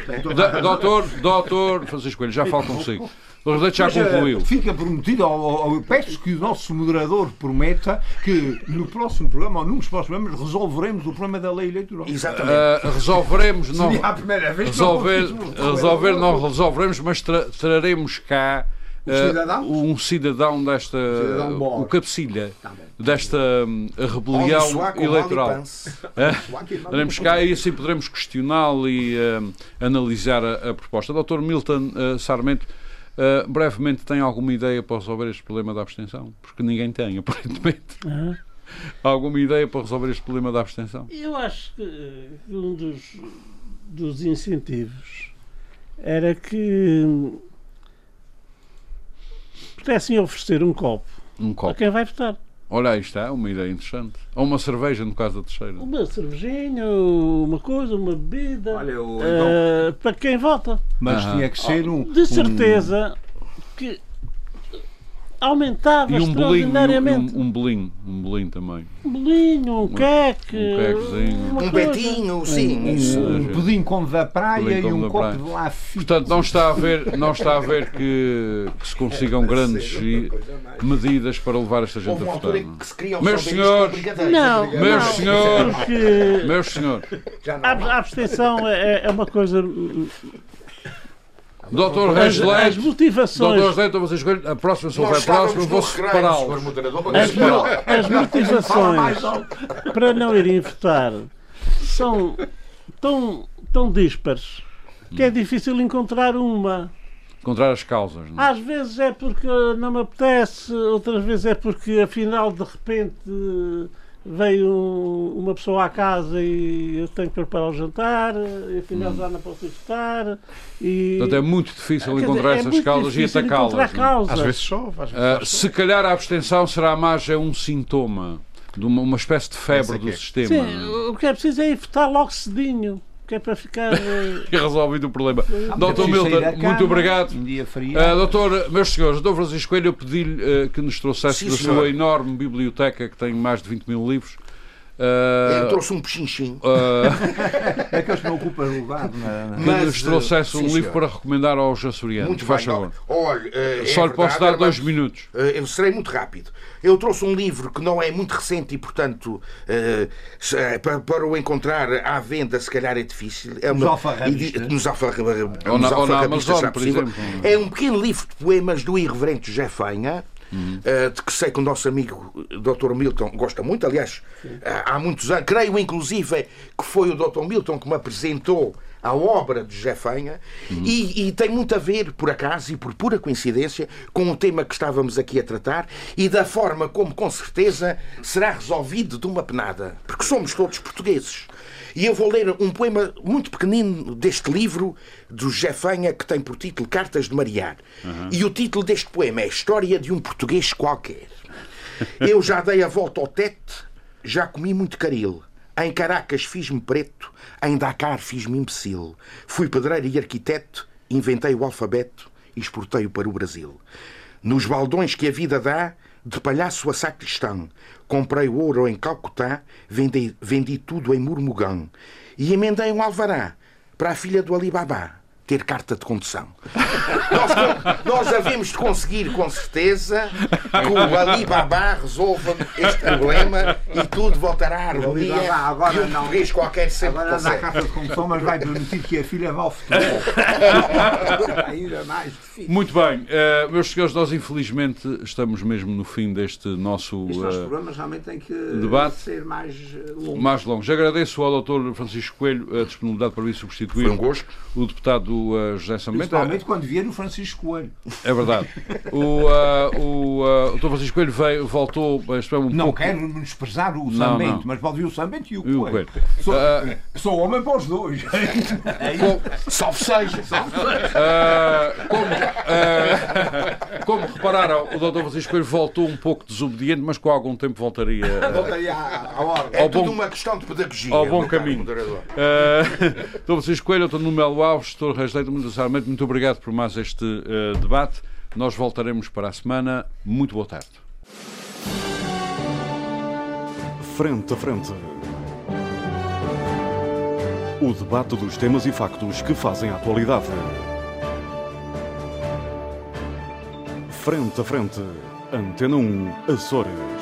B: doutor, doutor Francisco Coelho, já falo consigo. O Rodeto já concluiu.
C: Fica prometido, eu peço que o nosso moderador prometa que no próximo programa, ou num dos próximos programas, resolveremos o problema da lei eleitoral.
E: Exatamente.
B: Uh, resolveremos, não.
C: Seria a primeira vez
B: resolver, não resolver não resolveremos, mas tra traremos cá.
C: Um cidadão?
B: Uh, um cidadão desta. cidadão o cabecilha tá desta um, rebelião eleitoral. Teremos cá e assim poderemos questioná-lo e uh, analisar a, a, proposta. Doutor Milton uh, Sarmento. Uh, brevemente, tem alguma ideia para resolver este problema da abstenção? Porque ninguém tem, aparentemente. Uhum. alguma ideia para resolver este problema da abstenção?
D: Eu acho que eh, um dos, dos incentivos era que pudessem oferecer um copo, um copo. a quem vai votar.
B: Olha, aí está, uma ideia interessante. Ou uma cerveja, no caso da terceira.
D: Uma cervejinha, uma coisa, uma bebida. Olha, o, uh, para quem vota.
C: Mas tinha que ser um.
D: De certeza um... que aumentava e um extraordinariamente.
B: Bolinho, um, um bolinho, um bolinho também.
D: Um bolinho, um queque.
B: Um quequezinho.
E: Um betinho, sim. Um, isso.
C: um pudim como da praia e um copo praia. de lafite.
B: Portanto, não está a ver, não está a ver que, que se consigam é, grandes medidas para levar esta gente a votar. Meus senhores,
D: não,
B: meus senhores, meus senhores.
D: A abstenção é, é uma coisa
B: Doutor Reis
D: Leite, as motivações.
B: Doutor Leite, vocês escolhem, a próxima, se houver próxima, vou separá-los.
D: As, as motivações para não irem votar são tão, tão díspares que é difícil encontrar uma.
B: Encontrar as causas. Não?
D: É? Às vezes é porque não me apetece, outras vezes é porque afinal de repente veio uma pessoa à casa e eu tenho que preparar o jantar, e afinal hum. já não posso estar. E...
B: Portanto, é muito difícil encontrar dizer, é essas é causas e atacá-las.
C: É? Às vezes chove. Às vezes
B: uh, se calhar a abstenção será mais é um sintoma de uma, uma espécie de febre do sistema.
D: Sim, o que é preciso é votar logo cedinho que é para ficar. Uh...
B: resolvido o problema. Ah, doutor Milton, muito obrigado. Um dia frio. Uh, doutor, meus senhores, doutor Francisco Coelho, eu pedi-lhe uh, que nos trouxesse Sim, da sua enorme biblioteca, que tem mais de 20 mil livros.
E: Uh, eu trouxe um pechinchim.
C: Uh, é que eles não ocupam lugar. Na,
B: na... Que nos trouxesse um livro senhor. para recomendar aos açorianos. Muito faz favor.
E: Olha, uh,
B: Só é lhe posso dar dois minutos.
E: Uh, eu serei muito rápido. Eu trouxe um livro que não é muito recente e, portanto, para, para, o encontrar à venda, se calhar é difícil. É
C: uma, nos alfarrabistas.
E: Nos alfarrabistas, ou na,
B: ou na Amazon, por exemplo.
E: É um pequeno livro de poemas do irreverente José Fanha uhum. uh, de que sei que o nosso amigo Dr. Milton gosta muito, aliás, uh, há muitos anos, creio inclusive que foi o Dr. Milton que me apresentou a obra de José Fanha uhum. e, e, tem muito a ver, por acaso e por pura coincidência, com o tema que estávamos aqui a tratar e da forma como, com certeza, será resolvido de uma penada. Porque somos todos portugueses. E eu vou ler um poema muito pequenino deste livro do José Fanha que tem por título Cartas de Mariar. Uhum. E o título deste poema é História de um Português Qualquer. Eu já dei a volta ao tete, já comi muito caril. Em Caracas fiz-me preto, em Dakar fiz-me imbecil. Fui pedreiro e arquiteto, inventei o alfabeto e exportei-o para o Brasil. Nos baldões que a vida dá, de palhaço a sacristão, comprei ouro em Calcutá, vendi, vendi tudo em Murmugão e emendei um alvará para a filha do Alibabá ter carta de condução. nós, nós havemos de conseguir, com certeza, que o Alibaba resolva este problema e tudo voltará à harmonia agora e um não, português qualquer sempre
C: Agora consegue. dá carta de condução, mas vai permitir que a filha vá ao futebol.
B: Ainda mais difícil. Muito bem. Uh, meus senhores, nós infelizmente estamos mesmo no fim deste nosso
C: uh,
B: nosso
C: programa realmente tem que
B: debate.
C: ser mais eh, longo.
B: Mais longo. Agradeço ao Dr. Francisco Coelho a disponibilidade para vir substituir
E: um
B: o deputado uh, José Sambento.
C: Principalmente quando vier o Francisco Coelho.
B: É verdade. O, uh, o, uh, o Dr. Francisco Coelho veio, voltou.
C: É um
B: não
C: pouco... quero menosprezar o Sambento, mas pode vir o Sambento e o Coelho. o Coelho. Sou, uh, sou, homem para os dois.
E: Com... Salve seja.
B: como, como repararam, o Dr. Francisco Coelho voltou um pouco desobediente, mas com algum tempo voltaria.
C: voltaria à, ordem.
E: É tudo bom, uma questão de pedagogia.
B: Ao bom caminho. Uh, Dr. Francisco Coelho, Dr. Numelo Alves, Dr. Reis muito sinceramente, muito obrigado por mais este uh, debate. Nós voltaremos para a semana. Muito boa tarde.
A: Frente a frente. O debate dos temas e factos que fazem a atualidade. Frente a frente. Antena 1, Açores.